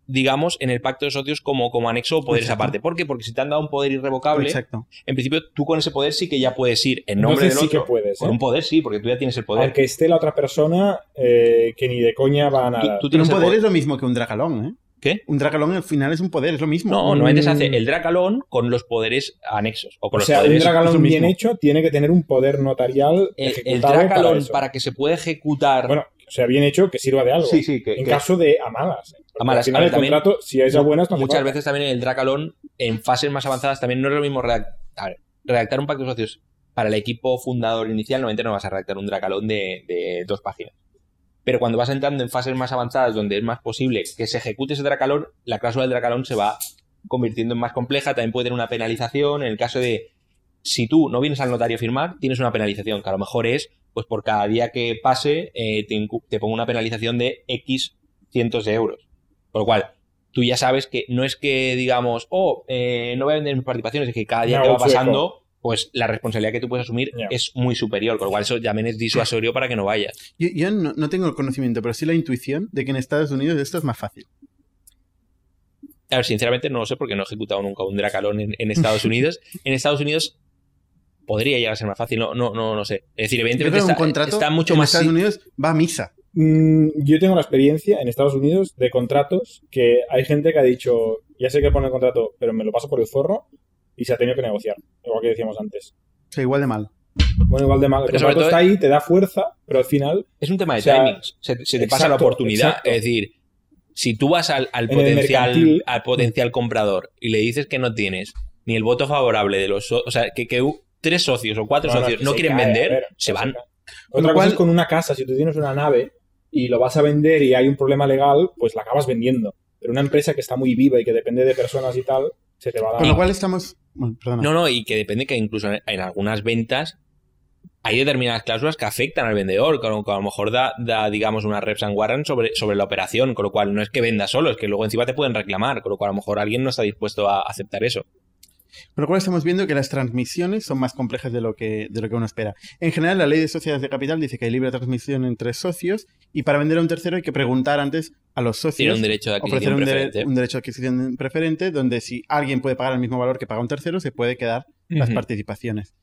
digamos, en el pacto de socios como, como anexo o poderes Exacto. aparte. ¿Por qué? Porque si te han dado un poder irrevocable, Exacto. en principio tú con ese poder sí que ya puedes ir en nombre Entonces del sí otro. que puedes, Con ¿eh? un poder sí, porque tú ya tienes el poder. Aunque esté la otra persona que ni de coña va a Tú- nadar. tú Pero un tienes el poder poder- es lo mismo que un dracalón, ¿eh? ¿Qué? Un dracalón al final es un poder, es lo mismo. No, normalmente se hace el dracalón con los poderés anexos. O con O los sea, un poderes. es lo dragalón bien mismo. hecho tiene que tener un poder notarial el, el dracalón para que se pueda ejecutar. Bueno, o sea, bien hecho que sirva de algo. sí, sí, que, en que caso de a malas. ¿eh? Porque A malas. Al final A ver, el también- contrato, si es a buenas, no muchas veces también el dracalón en fases más avanzadas también no es lo mismo redac- a ver, redactar un pacto de socios para el equipo fundador inicial. Normalmente no vas a redactar un dracalón de, de dos páginas. Pero cuando vas entrando en fases más avanzadas donde es más posible que se ejecute ese dracalón, la cláusula del dracalón se va convirtiendo en más compleja. También puede tener una penalización. En el caso de si tú no vienes al notario a firmar, tienes una penalización, que a lo mejor es, pues por cada día que pase, eh, te, pongo una penalización de X cientos de euros. Por lo cual, tú ya sabes que no es que digamos, oh, eh, no voy a vender mis participaciones, es que cada día Me que va pasando, pues la responsabilidad que tú puedes asumir es muy superior, con lo cual eso también es disuasorio para que no vayas. Yo, yo no, no tengo el conocimiento, pero sí la intuición de que en Estados Unidos esto es más fácil. A ver, sinceramente no lo sé porque no he ejecutado nunca un dracalón en, en Estados Unidos. En Estados Unidos podría llegar a ser más fácil, no, no, no, no sé. Es decir, evidentemente está, un contrato está mucho en más... Estados Unidos va a misa. Mm, yo tengo la experiencia en Estados Unidos de contratos que hay gente que ha dicho, ya sé que pone el contrato, pero me lo paso por el forro y se ha tenido que negociar, igual que decíamos antes. O sea, igual de mal. Bueno, igual de mal. El Pero sobre contrato todo- está ahí, te da fuerza, pero al final, Es un tema de O sea, timings. Se, se te pasa la oportunidad. exacto. Es decir, si tú vas al, al En el potencial, mercantil- al potencial comprador y le dices que no tienes ni el voto favorable de los... O sea, que, tres socios o cuatro No, socios no quieren cae, vender, ver, se van. Otra cosa es con una casa, si tú tienes una nave y lo vas a vender y hay un problema legal, pues la acabas vendiendo. Pero una empresa que está muy viva y que depende de personas y tal, se te va a dar. Con lo cual estamos... Bueno. No, no, y que depende que incluso en, algunas ventas hay determinadas cláusulas que afectan al vendedor, con lo que a lo mejor da, da, digamos, una reps and warrant sobre, sobre la operación, con lo cual no es que venda solo, es que luego encima te pueden reclamar, con lo cual a lo mejor alguien no está dispuesto a aceptar eso. Con lo cual estamos viendo que las transmisiones son más complejas de lo que, de lo que uno espera. En general, la ley de sociedades de capital dice que hay libre transmisión entre socios y para vender a un tercero hay que preguntar antes a los socios. Tiene un derecho de ofrecer adquisición un, dere- preferente. un derecho de adquisición preferente donde si alguien puede pagar el mismo valor que paga un tercero, se puede quedar las participaciones.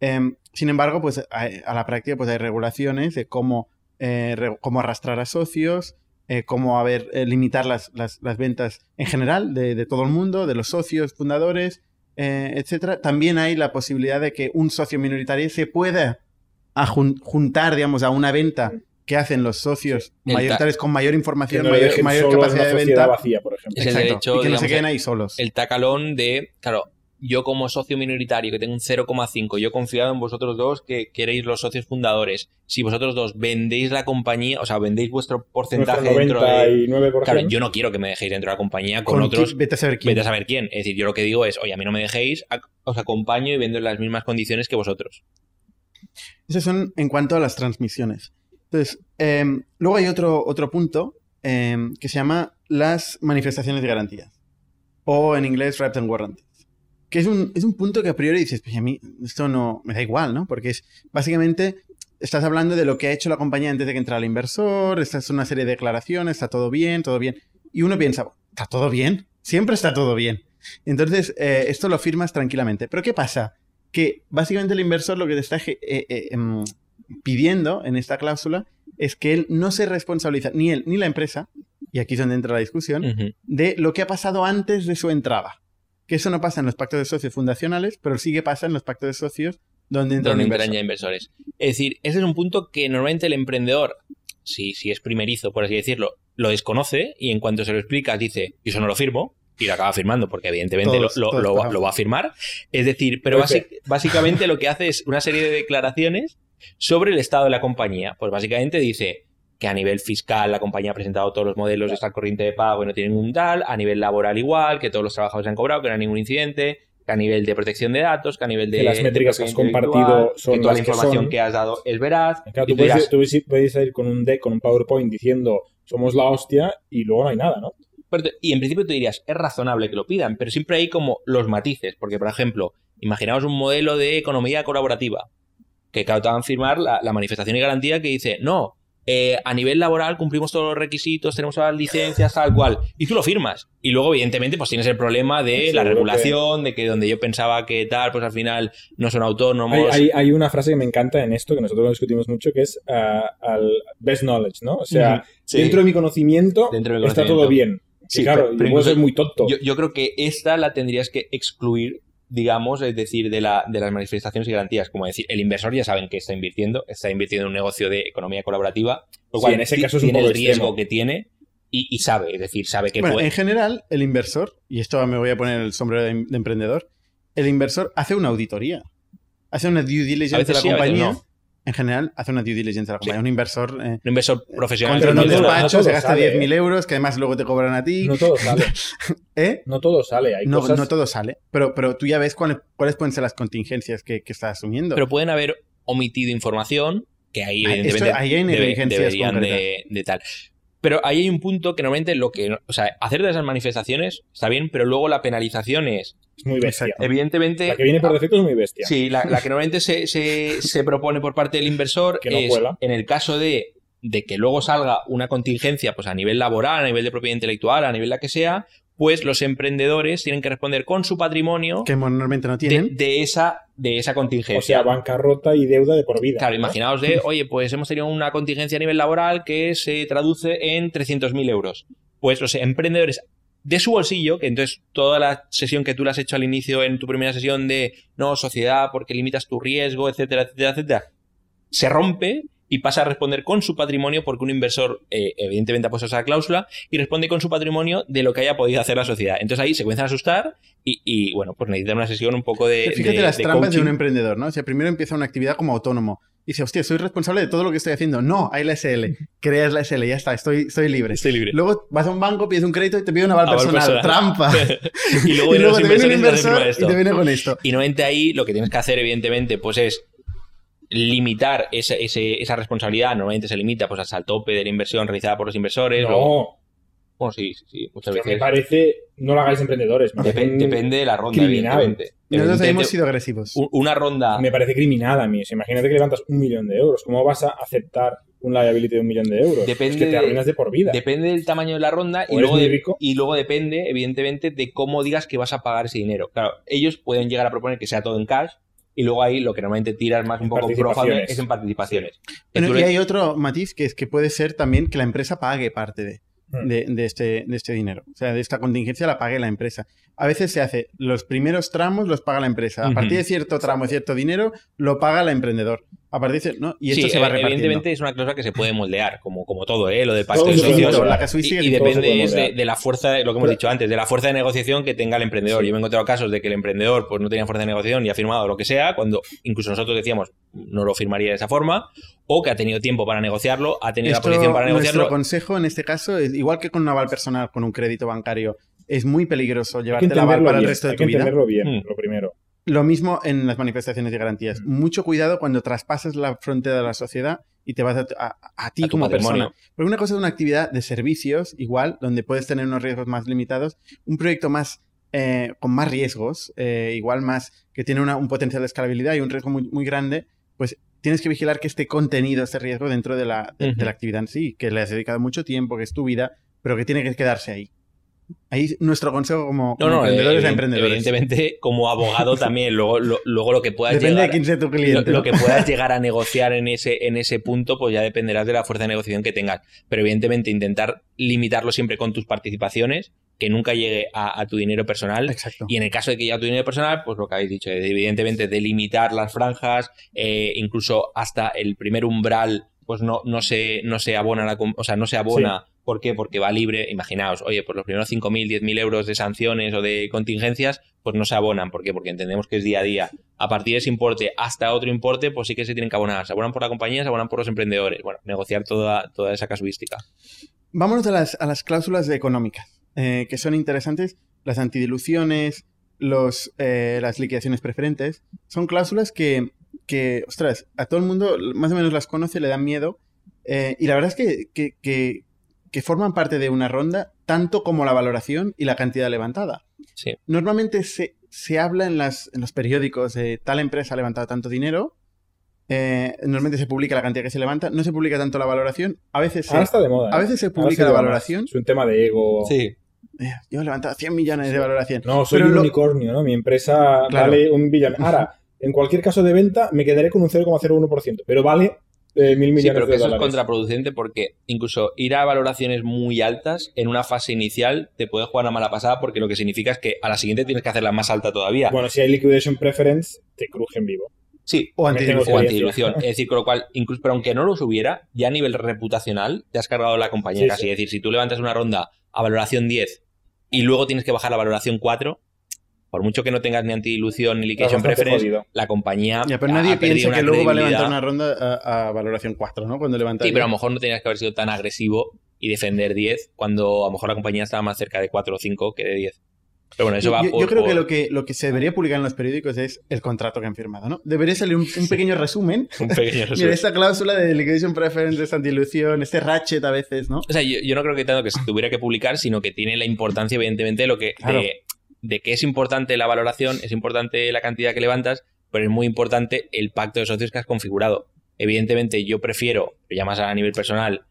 Em, sin embargo, pues a, a la práctica pues hay regulaciones de cómo, eh, re- cómo arrastrar a socios, eh, cómo haber, eh, limitar las, las- las ventas en general de, de todo el mundo, de los socios, fundadores, eh, etcétera. También hay la posibilidad de que un socio minoritario se pueda juntar, digamos, a una venta que hacen los socios El ta- mayoritarios con mayor información, no mayor, capacidad de venta. vacía, por ejemplo. Es el Exacto, derecho, y que no digamos, se queden ahí solos. El tacalón de, claro, yo como socio minoritario que tengo un 0,5, yo he confiado en vosotros dos que queréis los socios fundadores. Si vosotros dos vendéis la compañía, o sea, vendéis vuestro porcentaje dentro de... 99%. Claro, yo no quiero que me dejéis dentro de la compañía con, Con otros... vete a saber quién. Vete a saber quién. Es decir, yo lo que digo es, oye, a mí no me dejéis, os acompaño y vendo en las mismas condiciones que vosotros. Esos son en cuanto a las transmisiones. Entonces, em, luego hay otro, otro punto em, que se llama las manifestaciones de garantías. O en inglés, Wrapped and Warranties. Que es un, es un punto que a priori dices, pues a mí esto no me da igual, ¿no? Porque es básicamente estás hablando de lo que ha hecho la compañía antes de que entrara el inversor, esta es una serie de declaraciones, está todo bien, todo bien. Y uno piensa, ¿está todo bien? Siempre está todo bien. Entonces, eh, esto lo firmas tranquilamente. Pero ¿qué pasa? Que básicamente el inversor lo que te está eh, eh, em, pidiendo en esta cláusula es que él no se responsabiliza, ni él ni la empresa, y aquí es donde entra la discusión, de lo que ha pasado antes de su entrada. Que eso no pasa en los pactos de socios fundacionales, pero sí que pasa en los pactos de socios donde entra donde un entran inversor. ya inversores. Es decir, ese es un punto que normalmente el emprendedor, si, si es primerizo, por así decirlo, lo desconoce y en cuanto se lo explicas dice, yo eso no lo firmo, y lo acaba firmando, porque evidentemente Todos- lo, lo- todos lo va- lo va a firmar. Es decir, pero básicamente lo que hace es una serie de declaraciones sobre el estado de la compañía. Pues básicamente dice que a nivel fiscal la compañía ha presentado todos los modelos, está al corriente de pago y no tiene ningún tal, a nivel laboral igual, que todos los trabajadores se han cobrado, que no hay ningún incidente, que a nivel de protección de datos, que a nivel de... Que las métricas que de has compartido son que toda las la que información son. que has dado es veraz. Claro, tú dirás, puedes, tú puedes ir con un deck, con un PowerPoint diciendo somos la hostia y luego no hay nada, ¿no? Y en principio tú dirías, es razonable que lo pidan, pero siempre hay como los matices, porque por ejemplo, imaginaos un modelo de economía colaborativa, que claro, te van a firmar la, la manifestación y garantía que dice, no, eh, a nivel laboral cumplimos todos los requisitos, tenemos todas las licencias, tal cual, y tú lo firmas. Y luego, evidentemente, pues tienes el problema de la regulación, de que donde yo pensaba que tal, pues al final no son autónomos. Hay, hay- hay una frase que me encanta en esto, que nosotros lo discutimos mucho, que es ah, al best knowledge, ¿no? O sea, sí. dentro de mi conocimiento Dentro de mi está todo bien. Sí, Y claro, pero- yo pero puedo ser incluso- muy tonto. Yo, yo creo que esta la tendrías que excluir, digamos, es decir, de, la, de las manifestaciones y garantías. Como decir, el inversor ya saben que está invirtiendo, está invirtiendo en un negocio de economía colaborativa, lo Sí, cual en ese caso es un tiene poco el riesgo extremo. que tiene y, y sabe, es decir, sabe que Bueno, puede. en general, el inversor, y esto me voy a poner el sombrero de, de emprendedor, el inversor hace una auditoría. Hace una due diligence de la sí, compañía. no. En general, hace una due diligence de la compañía. Un inversor eh, Un inversor profesional. contrata no un despacho, no se gasta sale, 10.000 ¿eh? euros, que además luego te cobran a ti. No todo sale. ¿Eh? No todo sale. Hay No, cosas... no todo sale. Pero, pero tú ya ves cuáles, cuáles pueden ser las contingencias que, que estás asumiendo. Pero pueden haber omitido información que ahí, Ah, evidentemente, esto- ahí hay debe- negligencias deberían de, de tal. Pero ahí hay un punto que normalmente lo que. O sea, hacer de esas manifestaciones está bien, pero luego la penalización es. Es muy bestia. Exacto. Evidentemente. La que viene por defecto es muy bestia. Sí, la, la que normalmente se, se- se propone por parte del inversor Que no es en el caso de, de que luego salga una contingencia pues a nivel laboral, a nivel de propiedad intelectual, a nivel la que sea, pues los emprendedores tienen que responder con su patrimonio que normalmente no de, tienen. de esa, de esa contingencia. O sea, bancarrota y deuda de por vida. Claro, ¿no? imaginaos de, oye, pues hemos tenido una contingencia a nivel laboral que se traduce en 300.000 euros. Pues los emprendedores de su bolsillo, que entonces toda la sesión que tú le has hecho al inicio en tu primera sesión de no, sociedad, porque limitas tu riesgo, etcétera, etcétera, etcétera, se rompe y pasa a responder con su patrimonio porque un inversor eh, evidentemente ha puesto esa cláusula y responde con su patrimonio de lo que haya podido hacer la sociedad. Entonces ahí se comienzan a asustar y, y, bueno, pues necesitan una sesión un poco de... Fíjate de- las de trampas de un emprendedor, ¿no? O sea, primero empieza una actividad como autónomo. Dice, hostia, soy responsable de todo lo que estoy haciendo. No, hay la SL. Creas la SL, ya está, estoy, estoy libre. Estoy libre. Luego vas a un banco, pides un crédito y te pide un aval personal. personal. Trampa. y luego, y luego te viene un y inversor y te viene con esto. Y normalmente ahí lo que tienes que hacer, evidentemente, pues es limitar esa, ese- esa responsabilidad. Normalmente se limita pues hasta el tope de la inversión realizada por los inversores. luego- No. Bueno, sí, sí, sí, muchas me veces. parece, no lo hagáis emprendedores. Me, un- depende de la ronda, criminal. evidentemente. Nosotros Evidentemente, hemos sido agresivos. Una ronda. me parece criminal a mí. Imagínate que levantas un millón de euros. ¿Cómo vas a aceptar un liability de un millón de euros? Depende es que te arruinas de por vida. Depende del tamaño de la ronda y luego, de- rico. y luego depende, evidentemente, de cómo digas que vas a pagar ese dinero. Claro, ellos pueden llegar a proponer que sea todo en cash y luego ahí lo que normalmente tiras más un poco es en participaciones. Que Bueno, y le- hay otro matiz que es que puede ser también que la empresa pague parte de, Mm. de, de este, de este dinero. O sea, de esta contingencia la pague la empresa. A veces se hace, los primeros tramos los paga la empresa. A partir de cierto tramo, cierto dinero, lo paga el emprendedor. A partir de cier- ¿no? Y esto Sí, se va repartiendo. evidentemente es una cláusula que se puede moldear, como, como todo, ¿eh? Lo del pacto Todo de socios. La casuística Y, y que depende es de, la fuerza, lo que hemos Pero- dicho antes, de la fuerza de negociación que tenga el emprendedor. Yo me he encontrado casos de que el emprendedor pues no tenía fuerza de negociación y ha firmado lo que sea, cuando incluso nosotros decíamos no lo firmaría de esa forma, o que ha tenido tiempo para negociarlo, ha tenido Esto, la posición para nuestro negociarlo. consejo en este caso es, igual que con un aval personal, con un crédito bancario, es muy peligroso hay que llevarte el aval para el bien. resto de hay tu que vida. entenderlo bien, Mm. lo primero. Lo mismo en las manifestaciones de garantías. Mm. Mucho cuidado cuando traspases la frontera de la sociedad y te vas a, a- a ti A como persona. Porque una cosa es una actividad de servicios, igual, donde puedes tener unos riesgos más limitados. Un proyecto más eh, con más riesgos, eh, igual más que tiene una- un potencial de escalabilidad y un riesgo muy, muy grande, pues tienes que vigilar que esté contenido ese riesgo dentro de la, de, la actividad en sí, que le has dedicado mucho tiempo, que es tu vida, pero que tiene que quedarse ahí. Ahí nuestro consejo como, No, como no, emprendedores a emprendedores. evidentemente, como abogado también, luego lo, luego lo que puedas Depende llegar, de quién sea tu cliente. lo que puedas llegar a negociar en ese, en ese punto, pues ya dependerás de la fuerza de negociación que tengas. Pero evidentemente intentar limitarlo siempre con tus participaciones, que nunca llegue a, a tu dinero personal. Exacto. Y en el caso de que ya tu dinero personal, pues lo que habéis dicho, evidentemente delimitar las franjas, eh, incluso hasta el primer umbral, pues no, no se, no se abona la, o sea, no se abona. ¿Por qué? Porque va libre. Imaginaos, oye, pues los primeros 5.000, 10.000 euros de sanciones o de contingencias, pues no se abonan. ¿Por qué? Porque entendemos que es día a día. A partir de ese importe hasta otro importe, pues sí que se tienen que abonar. Se abonan por la compañía, se abonan por los emprendedores. Bueno, negociar toda, toda esa casuística. Vámonos a las, a las cláusulas económicas, eh, que son interesantes. Las antidiluciones, los, eh, las liquidaciones preferentes. Son cláusulas que, que, ostras, a todo el mundo más o menos las conoce, le dan miedo. eh, y la verdad es que, que, que- que forman parte de una ronda, tanto como la valoración y la cantidad levantada. Sí. Normalmente se, se habla en, las, en los periódicos de tal empresa ha levantado tanto dinero. eh, normalmente se publica la cantidad que se levanta, no se publica tanto la valoración. A veces se, Ahora está de moda. a ¿eh? veces se Ahora publica se la más. valoración. Es un tema de ego. Sí. Eh, Yo he levantado 100 millones de valoración. No, soy Pero un lo- unicornio, ¿no? Mi empresa Claro. vale un billón. Ahora, en cualquier caso de venta, me quedaré con un 0,01%, pero vale eh, mil millones Sí, pero que de eso es contraproducente porque incluso ir a valoraciones muy altas en una fase inicial te puede jugar una mala pasada porque lo que significa es que a la siguiente tienes que hacerla más alta todavía. Bueno, si hay liquidation preference, te crujen vivo. sí, O antidilución. o experiencia. antidilución. Es decir, con lo cual, incluso, pero aunque no los hubiera, ya a nivel reputacional te has cargado la compañía Sí, casi. sí. Es decir, si tú levantas una ronda a valoración 10 y luego tienes que bajar la valoración 4, por mucho que no tengas ni antidilución ni liquidation preference, jodido. la compañía Ya, pero ha- nadie piensa una que luego va a levantar una ronda a, a valoración 4, ¿no? Cuando levanta. Sí, pero a lo 10. mejor no tenías que haber sido tan agresivo y defender 10 cuando a lo mejor la compañía estaba más cerca de 4 o 5 que de 10. Pero bueno, eso Yo, va yo- por... yo creo que lo, que lo que se debería publicar en los periódicos es el contrato que han firmado, ¿no? Debería salir un, un pequeño resumen. un pequeño resumen. Mira, esta cláusula de liquidation preference, esta antidilución, este ratchet a veces, ¿no? O sea, yo, yo no creo que tanto que se tuviera que publicar, sino que tiene la importancia, evidentemente, lo que Claro. de, de que es importante la valoración, es importante la cantidad que levantas, pero es muy importante el pacto de socios que has configurado. Evidentemente, yo prefiero, ya más a nivel personal,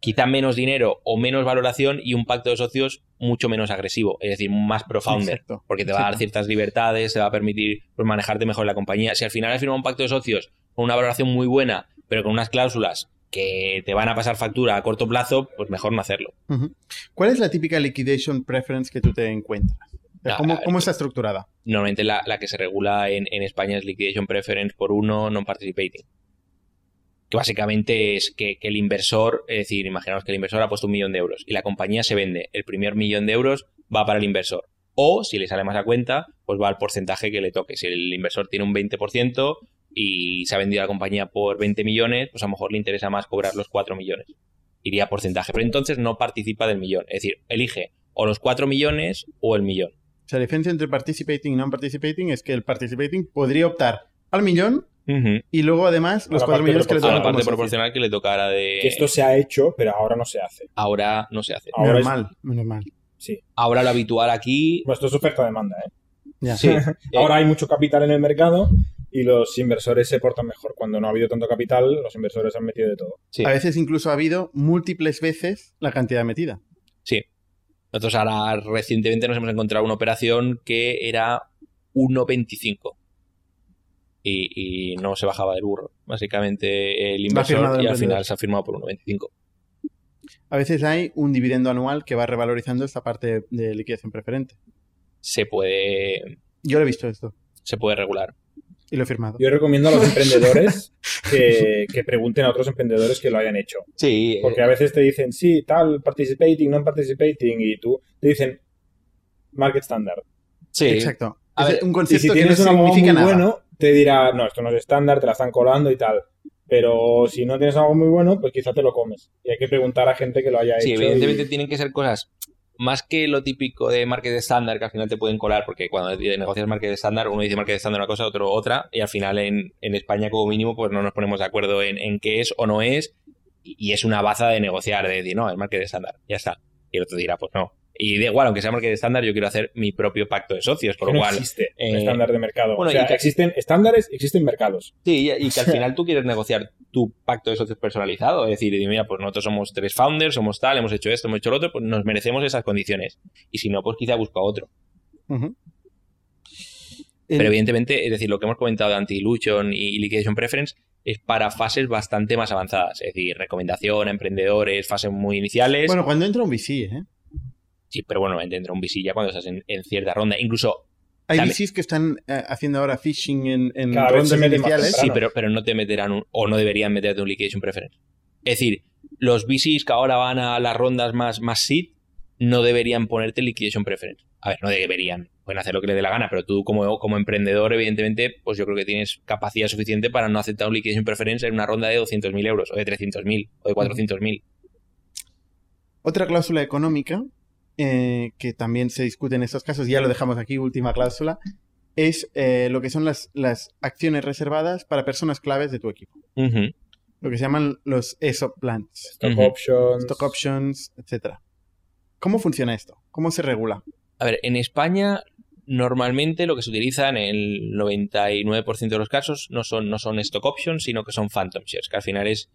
quizá menos dinero o menos valoración y un pacto de socios mucho menos agresivo, es decir, más profounder. Porque te va a dar ciertas libertades, te va a permitir pues, manejarte mejor la compañía. Si al final has firmado un pacto de socios con una valoración muy buena, pero con unas cláusulas que te van a pasar factura a corto plazo, pues mejor no hacerlo. ¿Cuál es la típica liquidation preference que tú te encuentras? ¿Cómo, ver, cómo está estructurada? Normalmente la, la que se regula en, en España es liquidation preference por uno non-participating. Que básicamente es que, que el inversor, es decir, imaginaos que el inversor ha puesto un millón de euros y la compañía se vende. El primer millón de euros va para el inversor. O, si le sale más a cuenta, pues va al porcentaje que le toque. Si el inversor tiene un 20% y se ha vendido la compañía por 20 millones, pues a lo mejor le interesa más cobrar los 4 millones. Iría a porcentaje. Pero entonces no participa del millón. Es decir, elige o los 4 millones o el millón. O sea, la diferencia entre participating y non-participating es que el participating podría optar al millón Ujú. Y luego, además, los A la 4 parte millones que le A tocan la parte proporcional que le tocara de... Que esto se ha hecho, pero ahora no se hace. Ahora no se hace. Ahora Menos es- mal, menos mal. Sí. Ahora lo habitual aquí... Bueno, esto es oferta-demanda, ¿eh? Ya. Sí. Ahora hay mucho capital en el mercado y los inversores se portan mejor. Cuando no ha habido tanto capital, los inversores han metido de todo. Sí. A veces incluso ha habido múltiples veces la cantidad metida. Sí. Nosotros ahora recientemente nos hemos encontrado una operación que era 1.25. Y, y no se bajaba del burro. Básicamente el inversor y al final se ha firmado por 1.25. A veces hay un dividendo anual que va revalorizando esta parte de liquidación preferente. Se puede, Yo lo he visto esto se puede regular. Y lo he firmado. Yo recomiendo a los emprendedores que, que pregunten a otros emprendedores que lo hayan hecho. Sí, Porque a veces te dicen, sí, tal, participating, non participating, y tú te dicen market standard. sí. Exacto. A ver, un Y concepto si que no tienes algo muy nada. bueno, te dirá, no, esto no es estándar, te la están colando y tal. Pero si no tienes algo muy bueno, pues quizá te lo comes. Y hay que preguntar a gente que lo haya Sí, hecho. evidentemente y- tienen que ser cosas más que lo típico de market estándar que al final te pueden colar, porque cuando negocias market estándar, uno dice market estándar una cosa, otro otra, y al final en, en España como mínimo pues no nos ponemos de acuerdo en, en qué es o no es, y, es una baza de negociar, de decir, no, es market estándar, ya está. Y el otro dirá, pues no. Y da igual, aunque sea market estándar, yo quiero hacer mi propio pacto de socios, que lo no cual... existe un eh, estándar de mercado. bueno, o sea, y que- existen estándares, existen mercados. Sí, y y que al final tú quieres negociar tu pacto de socios personalizado. Es decir, mira, pues nosotros somos tres founders, somos tal, hemos hecho esto, hemos hecho lo otro, pues nos merecemos esas condiciones. Y si no, pues quizá busca otro. Ujú. Pero El- evidentemente, es decir, lo que hemos comentado de anti-dilution y liquidation preference es para fases bastante más avanzadas. Es decir, recomendación a emprendedores, fases muy iniciales. Bueno, cuando entra un VC, ¿eh? Sí, pero bueno, entra un VC ya cuando estás en, en cierta ronda. Incluso, Hay También- VCs que están eh, haciendo ahora phishing en, en vez rondas iniciales. sí, pero, pero no te meterán un- o no deberían meterte un liquidation preference. Es decir, los VCs que ahora van a las rondas más, más seed no deberían ponerte liquidation preference. A ver, no deberían. Pueden hacer lo que les dé la gana, pero tú como, como emprendedor, evidentemente, pues yo creo que tienes capacidad suficiente para no aceptar un liquidation preference en una ronda de 200.000 euros, o de 300.000, o de 400.000. Otra cláusula económica eh, que también se discute en estos casos, ya lo dejamos aquí, última cláusula, es eh, lo que son las, las acciones reservadas para personas claves de tu equipo. Lo que se llaman los ESOP plans, Stock options. stock options, etcétera. ¿Cómo funciona esto? ¿Cómo se regula? A ver, en España normalmente lo que se utiliza en el 99% de los casos no son, no son stock options, sino que son phantom shares, que al final es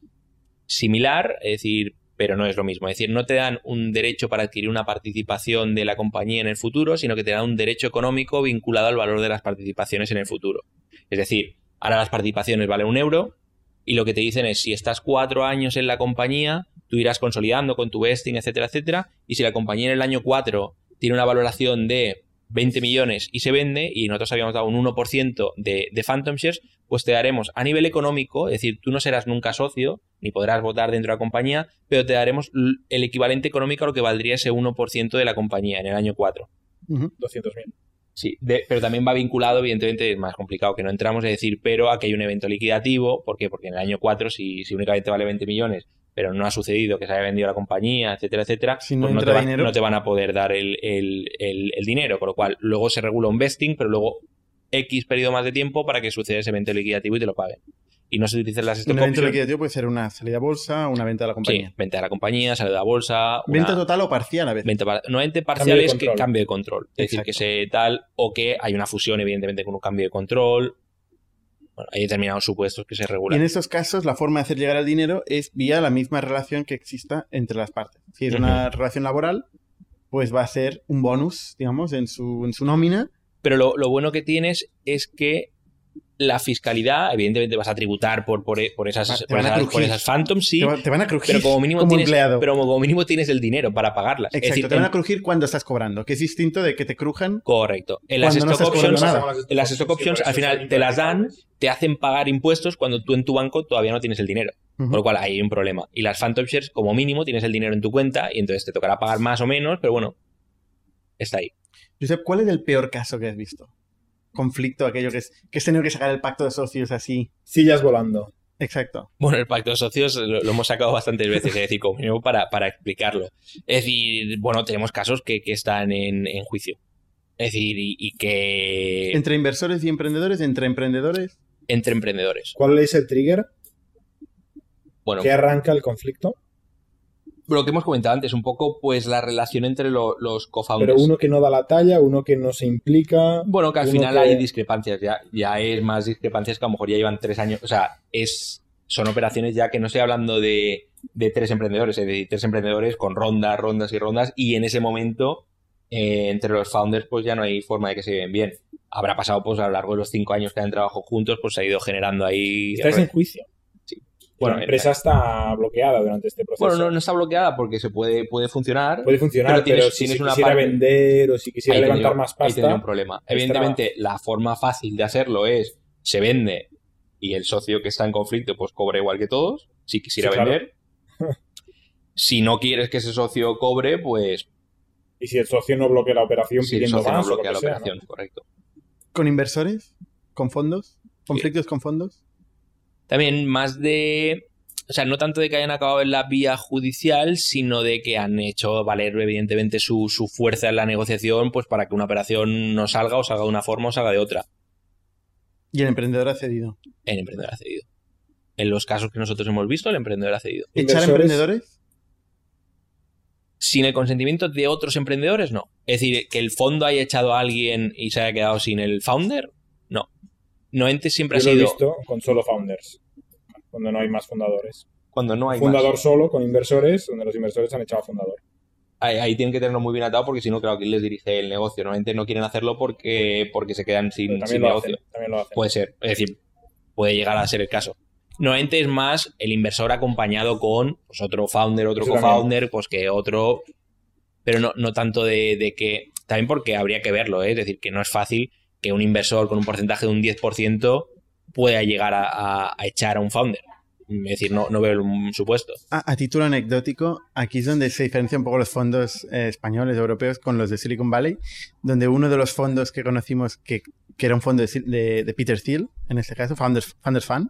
similar, es decir, pero no es lo mismo. Es decir, no te dan un derecho para adquirir una participación de la compañía en el futuro, sino que te dan un derecho económico vinculado al valor de las participaciones en el futuro. Es decir, ahora las participaciones valen un euro y lo que te dicen es si estás cuatro años en la compañía, tú irás consolidando con tu vesting, etcétera, etcétera, y si la compañía en el año 4 tiene una valoración de 20 millones y se vende, y nosotros habíamos dado un 1% de, de Phantom Shares, te daremos a nivel económico, es decir, tú no serás nunca socio, ni podrás votar dentro de la compañía, pero te daremos el equivalente económico a lo que valdría ese 1% de la compañía en el año 4. Ujú. 200.000. Sí, de- pero también va vinculado, evidentemente, es más complicado que no entramos, es decir, pero aquí hay un evento liquidativo, ¿por qué? Porque en el año 4, si, si únicamente vale 20 millones, pero no ha sucedido que se haya vendido la compañía, etcétera, etcétera, Si no pues no, entra te va- dinero. no te van a poder dar el, el- el- el dinero, con lo cual luego se regula un vesting, pero luego X periodo más de tiempo para que suceda ese evento liquidativo y te lo paguen. Y no se utilizan las stock Un evento options. liquidativo puede ser una salida a bolsa una venta de la Sí, compañía. venta de la compañía, salida a bolsa. una- Venta total o parcial a veces. Venta par- normalmente parcial es que cambio de control. Es decir, que se tal o que hay una fusión, evidentemente, con un cambio de control. Bueno, hay determinados supuestos que se Y regulan. en estos casos, la forma de hacer llegar el dinero es vía la misma relación que exista entre las partes. Si es una relación laboral, pues va a ser un bonus, digamos, en su, en su nómina. Pero lo, lo bueno que tienes es que la fiscalidad, evidentemente vas a tributar por, por, por esas, Va- por esas, por phantoms, sí, Te, va- te van a crujir pero como mínimo como tienes, empleado. pero como mínimo tienes el dinero para pagarlas. Exacto, es decir, te van a crujir cuando estás cobrando, que es distinto de que te crujan. correcto. En las no stock options, nada. en las stock options al final te las dan, te hacen pagar impuestos cuando tú en tu banco todavía no tienes el dinero. Con lo cual hay un problema. Y las Phantom Shares, como mínimo, tienes el dinero en tu cuenta y entonces te tocará pagar más o menos, pero bueno, está ahí. Josep, ¿cuál es el peor caso que has visto? Conflicto, aquello que es que has tenido que sacar el pacto de socios así. Sillas volando. Exacto. Bueno, el pacto de socios lo, lo hemos sacado bastantes veces, es decir, como mínimo para, para explicarlo. Es decir, bueno, tenemos casos que, que están en, en juicio. Es decir, y, y que... Entre inversores y emprendedores, entre emprendedores. entre emprendedores. ¿Cuál es el trigger Bueno, que arranca el conflicto? Lo que hemos comentado antes, un poco pues la relación entre lo- los co-founders. Pero uno que no da la talla, uno que no se implica. Bueno, que al final que- hay discrepancias, ya, ya es más discrepancias que a lo mejor ya llevan tres años. O sea, es, son operaciones ya que no estoy hablando de, de tres emprendedores, es decir, tres emprendedores con rondas, rondas y rondas, y en ese momento, eh, entre los founders, pues ya no hay forma de que se lleven bien. Habrá pasado, pues a lo largo de los cinco años que han trabajado juntos, pues se ha ido generando ahí. Estáis en juicio. Bueno, la empresa está bloqueada durante este proceso. Bueno, no, no está bloqueada porque se puede, puede funcionar. Puede funcionar, pero si una quisiera parte- vender o si quisiera ahí levantar tendría- más ahí tendría un pasta. problema. extra- Evidentemente, la forma fácil de hacerlo es se vende y el socio que está en conflicto pues cobra igual que todos, si quisiera Sí, claro. vender. si no quieres que ese socio cobre, pues Y si el socio no bloquea la operación si el pidiendo socio no más o lo bloquea que la sea, ¿no? operación, correcto. ¿Con inversores? ¿Con fondos? ¿Conflictos con fondos? También más de... O sea, no tanto de que hayan acabado en la vía judicial, sino de que han hecho valer, evidentemente, su, su fuerza en la negociación, pues para que una operación no salga, o salga de una forma o salga de otra. Y el emprendedor ha cedido. El emprendedor ha cedido. En los casos que nosotros hemos visto, el emprendedor ha cedido. ¿Echar emprendedores? Sin el consentimiento de otros emprendedores, no. Es decir, que el fondo haya echado a alguien y se haya quedado sin el founder. Noente siempre Yo ha lo he sido visto con solo founders, cuando no hay más fundadores. cuando no hay Fundador más. solo con inversores, donde los inversores han echado a fundador. Ahí, ahí tienen que tenerlo muy bien atado porque si no, claro, ¿quién les dirige el negocio? Normalmente no quieren hacerlo porque, porque se quedan sin, también sin lo negocio. hacen. También lo hacen. Puede ser, es decir, puede llegar a ser el caso. Normalmente es más el inversor acompañado con pues, otro founder, otro co-founder, pues que otro. Pero no, no tanto de, de que. También porque habría que verlo, ¿eh? es decir, que no es fácil que un inversor con un porcentaje de un 10% pueda llegar a, echar a un founder. Es decir, no, no veo un supuesto. A, título anecdótico, aquí es donde se diferencian un poco los fondos eh, españoles, europeos, con los de Silicon Valley, donde uno de los fondos que conocimos, que, que era un fondo de, de- Peter Thiel, en este caso, Founders, Founders Fund,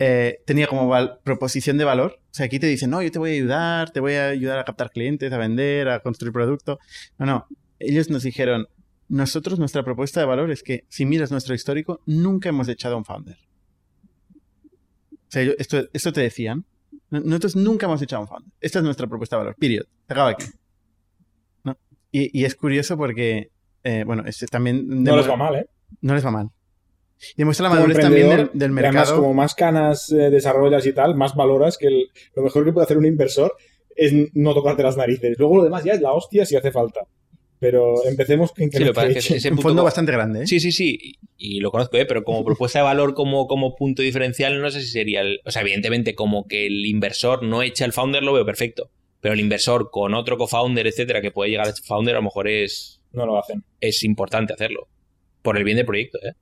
eh, tenía como proposición de valor. O sea, aquí te dicen, no, yo te voy a ayudar, te voy a ayudar a captar clientes, a vender, a construir producto. No, no. Ellos nos dijeron, nosotros, nuestra propuesta de valor es que, si miras nuestro histórico, nunca hemos echado a un founder. O sea, yo- esto, esto te decían. No- Nosotros nunca hemos echado a un founder. Esta es nuestra propuesta de valor. Period. Se acaba aquí. ¿No? Y, y es curioso porque, eh, bueno, este también... No les va mal, ¿eh? No les va mal. Y demuestra la madurez también del, y Además, mercado. como más canas eh, desarrollas y tal, más valoras que el- lo mejor que puede hacer un inversor es no tocarte las narices. Luego lo demás ya es la hostia si hace falta. Pero empecemos en que Sí, es que echen. ese un fondo como- bastante grande, ¿eh? Sí, sí, sí, y, y lo conozco, ¿eh? pero como propuesta de valor, como, como punto diferencial, no sé si sería el. O sea, evidentemente, como que el inversor no echa al founder, lo veo perfecto. Pero el inversor con otro co-founder, etcétera, que puede llegar a ser founder, a lo mejor es, No lo hacen. es importante hacerlo. Por el bien del proyecto, ¿eh?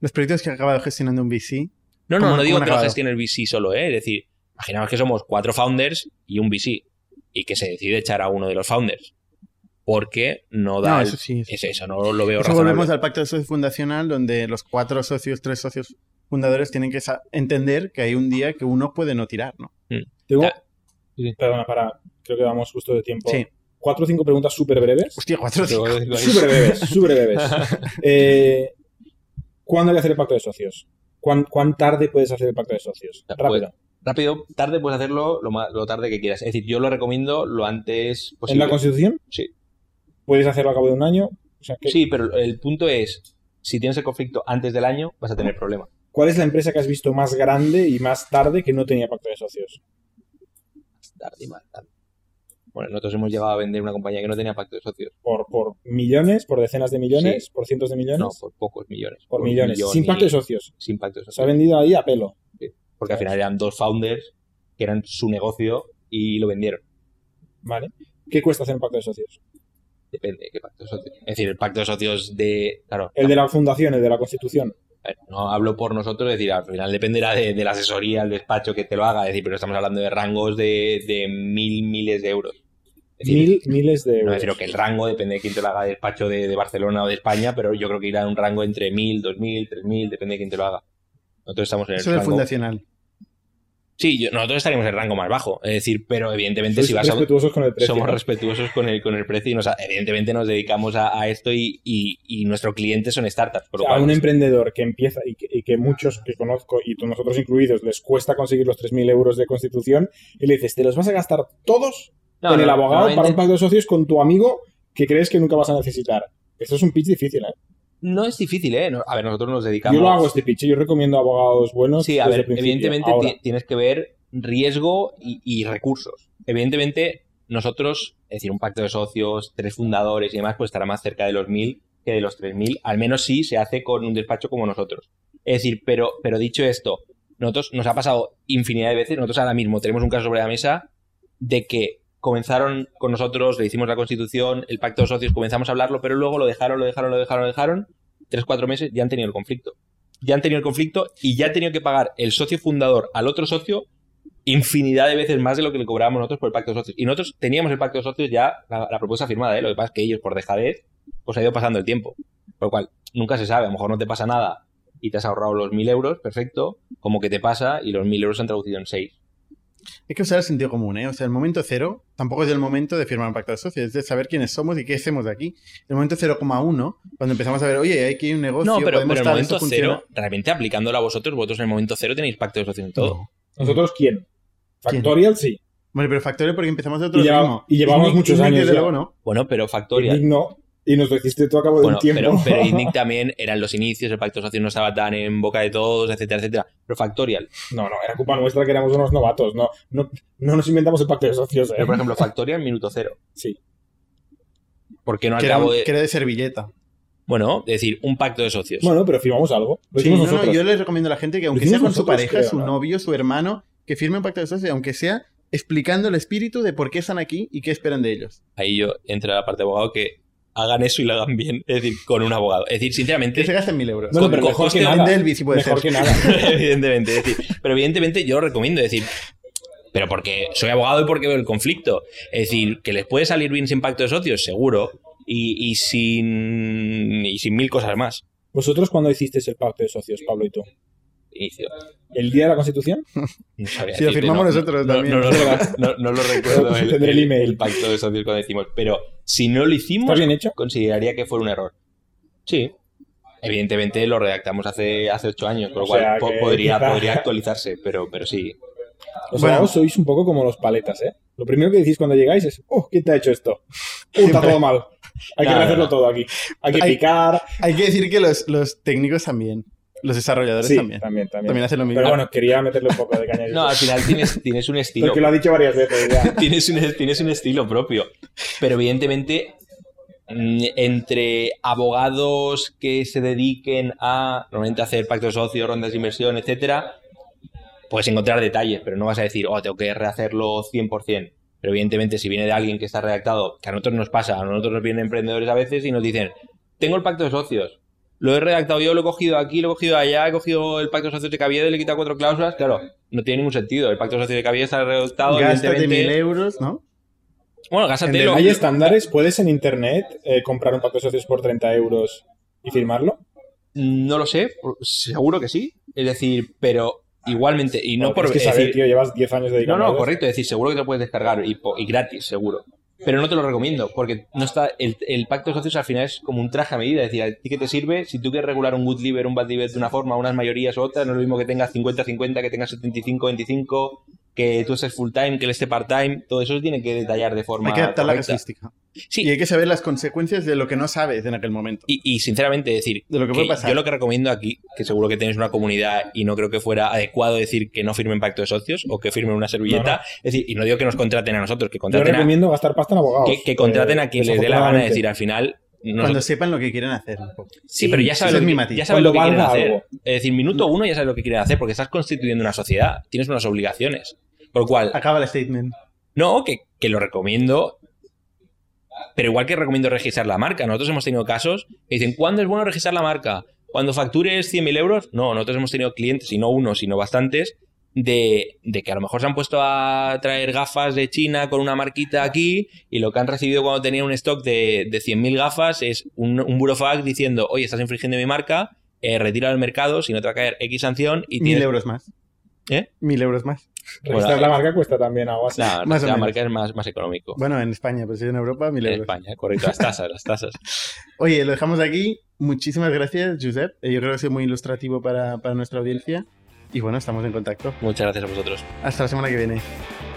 Los proyectos que ha acabado gestionando un VC. No, ¿Cómo- no, no digo que lo gestione el VC solo, ¿eh? Es decir, imaginaos que somos cuatro founders y un VC. Y que se decide echar a uno de los founders. Porque no da. No, el- eso sí. Eso, es eso, no lo veo Eso razonable. volvemos al pacto de socio fundacional, donde los cuatro socios, tres socios fundadores tienen que entender que hay un día que uno puede no tirar, ¿no? Tengo, Ya. Sí. perdona, para, creo que vamos justo de tiempo. Sí. Cuatro o cinco preguntas súper breves. Hostia, cuatro a cinco. Súper breves, súper breves. Eh, ¿Cuándo hay que hacer el pacto de socios? ¿Cuán, cuán tarde puedes hacer el pacto de socios? Ya, Rápido. Rápido, tarde puedes hacerlo lo, tarde que quieras. Es decir, yo lo recomiendo lo antes ¿En posible. la Constitución? Sí. ¿Puedes hacerlo a cabo de un año? O sea, ¿qué- Sí, pero el punto es, si tienes el conflicto antes del año, vas a tener problema. ¿Cuál es la empresa que has visto más grande y más tarde que no tenía pacto de socios? Tarde y más tarde. Bueno, nosotros hemos llegado a vender una compañía que no tenía pacto de socios. ¿Por, por millones? ¿Por decenas de millones? Sí. ¿Por cientos de millones? No, por pocos millones. por millones. millón Sin pacto de socios. Sin pacto de Se ha socios. vendido ahí a pelo. Porque al final eran dos founders que eran su negocio y lo vendieron. ¿Vale? ¿Qué cuesta hacer un pacto de socios? Depende de qué pacto de socios. Es decir, el pacto de socios de... Claro, El de la fundación, el de la constitución. A no hablo por nosotros, es decir, al final dependerá de, de la asesoría, el despacho que te lo haga, es decir, pero estamos hablando de rangos de, de mil, miles de euros. Es decir, Mil, miles de no euros. es decir que el rango depende de quién te lo haga, de despacho de, de Barcelona o de España, pero yo creo que irá en un rango entre mil, dos mil, tres mil, depende de quién te lo haga. Nosotros estamos en el Eso es el rango. fundacional. Sí, yo- nosotros estaríamos en el rango más bajo. Es decir, pero evidentemente Sois si vas a... respetuosos con el precio. Somos ¿no? respetuosos con el, con el precio y nos, evidentemente nos dedicamos a, a esto y, y, y nuestro cliente son startups. Por O lo sea, a un emprendedor que empieza y que, y que muchos que conozco, y tú- nosotros incluidos, les cuesta conseguir los 3.000 euros de constitución, y le dices, te los vas a gastar todos No, en el abogado para un pacto de socios con tu amigo que crees que nunca vas a necesitar. Esto es un pitch difícil, ¿eh? No es difícil, ¿eh? A ver, nosotros nos dedicamos... Yo lo hago este pitch, yo recomiendo abogados buenos. Sí, a ver, evidentemente Ahora, tienes que ver riesgo y, y recursos. Evidentemente, nosotros, es decir, un pacto de socios, tres fundadores y demás, pues estará más cerca de los mil que de los tres mil. Al menos sí se hace con un despacho como nosotros. Es decir, pero, pero dicho esto, nosotros nos ha pasado infinidad de veces, nosotros ahora mismo tenemos un caso sobre la mesa de que comenzaron con nosotros, le hicimos la constitución, el pacto de socios, comenzamos a hablarlo, pero luego lo dejaron, lo dejaron, lo dejaron, lo dejaron, tres, cuatro meses, ya han tenido el conflicto. Ya han tenido el conflicto y ya han tenido que pagar el socio fundador al otro socio infinidad de veces más de lo que le cobrábamos nosotros por el pacto de socios. Y nosotros teníamos el pacto de socios ya, la, la propuesta firmada, ¿eh? lo que pasa es que ellos, por dejadez, pues ha ido pasando el tiempo. Por lo cual, nunca se sabe, a lo mejor no te pasa nada y te has ahorrado los mil euros, perfecto, como que te pasa y los mil euros se han traducido en seis. Hay que usar el sentido común, ¿eh? O sea, el momento cero tampoco es el momento de firmar un pacto de socios, es de saber quiénes somos y qué hacemos de aquí. El momento 0,1, cuando empezamos a ver, oye, hay que ir un negocio, No, pero, podemos pero el momento esto cero, realmente aplicándolo a vosotros, vosotros en el momento cero tenéis pacto de socios en todo. No. ¿Nosotros quién? ¿Quién? Factorial sí. Bueno, pero Factorial porque empezamos de otro Y lleva- y llevamos muchos años desde ya. luego, no. Bueno, pero Factorial. No. Y nos lo hiciste tú a cabo de Bueno, un tiempo. pero, pero Indic también eran los inicios, el pacto de socios no estaba tan en boca de todos, etcétera, etcétera. Pero Factorial. No, no, era culpa nuestra que éramos unos novatos. No, no, no nos inventamos el pacto de socios. ¿eh? Pero, por ejemplo, Factorial minuto cero. Sí. ¿Por qué no al Que era, cabo un- de...? que era de servilleta. Bueno, es decir, un pacto de socios. Bueno, pero firmamos algo. Lo Sí, no, no, yo les recomiendo a la gente que aunque sea con su pareja, creo, su ¿no? novio, su hermano, que firme un pacto de socios, aunque sea explicando el espíritu de por qué están aquí y qué esperan de ellos. Ahí yo entro a la parte de abogado que hagan eso y lo hagan bien. Es decir, con un abogado. Es decir, Que sinceramente... se gasten mil euros. Bueno, pero con mejor que nada. Delvi, si puede Mejor ser. que nada. evidentemente, es decir, pero evidentemente yo lo recomiendo, es decir, pero porque soy abogado y porque veo el conflicto. Es decir, que les puede salir bien sin pacto de socios, seguro, y, y sin y sin mil cosas más. ¿Vosotros cuándo hicisteis el pacto de socios, Pablo y tú? Inicio. ¿El día de la Constitución? No sabría Si lo firmamos no, nosotros no, también. No, lo- no- lo recuerdo el, el el- email. el pacto de socios cuando decimos, pero si no lo hicimos, ¿Está bien hecho? consideraría que fue un error. Sí. Evidentemente lo redactamos hace, hace ocho años, por lo cual sea po- podría, quizá- podría actualizarse, pero, pero sí. Los Bueno. abogados sois un poco como los paletas, ¿eh? Lo primero que decís cuando llegáis es, oh, ¿quién te ha hecho esto? Uh, está todo mal. Hay que rehacerlo todo aquí. Hay que Hay- picar. Hay que decir que los, los técnicos también, los desarrolladores Sí, también, también, también. también hacen lo mismo. Pero bueno, quería meterle un poco de caña. No, al final tienes, tienes un estilo. Porque lo ha dicho varias veces ya. tienes, un, tienes un estilo propio. Pero evidentemente, mm, entre abogados que se dediquen a normalmente hacer pactos de socios, rondas de inversión, etcétera, puedes encontrar detalles, pero no vas a decir, oh, tengo que rehacerlo 100%. Pero evidentemente, si viene de alguien que está redactado, que a nosotros nos pasa, a nosotros nos vienen emprendedores a veces y nos dicen, tengo el pacto de socios, lo he redactado yo, lo he cogido aquí, lo he cogido allá, he cogido el pacto de socios de Caviedes, le he quitado cuatro cláusulas, claro, no tiene ningún sentido. El pacto de socios de Caviedes está redactado, Gástate mil euros, ¿no? Bueno, gástate En lo- ¿Hay estándares? ¿Puedes en internet eh, comprar un pacto de socios por 30 euros y firmarlo? No lo sé, seguro que sí. Es decir, pero igualmente, y no por tienes que es saber, decir, tío, llevas 10 años No, dedicado no, correcto, es decir, seguro que te lo puedes descargar y gratis, seguro. Pero no te lo recomiendo, porque no está el, el pacto de socios al final es como un traje a medida. Es decir, a ti que te sirve, si tú quieres regular un good liver, un bad liver de una forma, unas mayorías u otras, no es lo mismo que tengas 50-50, que tengas 75-25, que tú estés full time, que él esté part time, todo eso se tiene que detallar de forma. Hay que adaptar la casuística. Sí, Y hay que saber las consecuencias de lo que no sabes en aquel momento. Y, y sinceramente decir, De lo que puede pasar. yo lo que recomiendo aquí, que seguro que tenéis una comunidad y no creo que fuera adecuado decir que no firmen pacto de socios o que firmen una servilleta, No, no. es decir, y no digo que nos contraten a nosotros, que Yo contraten a, recomiendo gastar pasta en abogados. que, que contraten Eh, a quien les dé la gana, es desafortunadamente. decir, al final... Cuando sepan lo que quieren hacer. un poco. sí, pero ya sabes, es lo que, ya sabes lo que quieren hacer. algo. Es decir, minuto uno ya sabes lo que quieren hacer porque estás constituyendo una sociedad, tienes unas obligaciones. Por lo cual, Acaba el statement. no, que, que lo recomiendo. Pero igual que recomiendo registrar la marca. Nosotros hemos tenido casos que dicen, ¿cuándo es bueno registrar la marca? Cuando factures 100.000 euros. No, nosotros hemos tenido clientes, y no uno, sino bastantes, de, de que a lo mejor se han puesto a traer gafas de China con una marquita aquí y lo que han recibido cuando tenían un stock de, de 100.000 gafas es un, un burofax diciendo, oye, estás infringiendo mi marca, eh, retira del mercado, si no te va a caer X sanción y Mil tienes euros más. ¿Eh? Mil euros más. Registrar la marca cuesta también algo así. No, Más o la menos. marca es más, más económico. Bueno, en España, pero si en Europa, mil en euros. España, correcto. Las tasas, las tasas. Oye, lo dejamos aquí. Muchísimas gracias, Josep. Eh, Yo creo que ha sido muy ilustrativo para, para nuestra audiencia. Y bueno, estamos en contacto. Muchas gracias a vosotros. Hasta la semana que viene.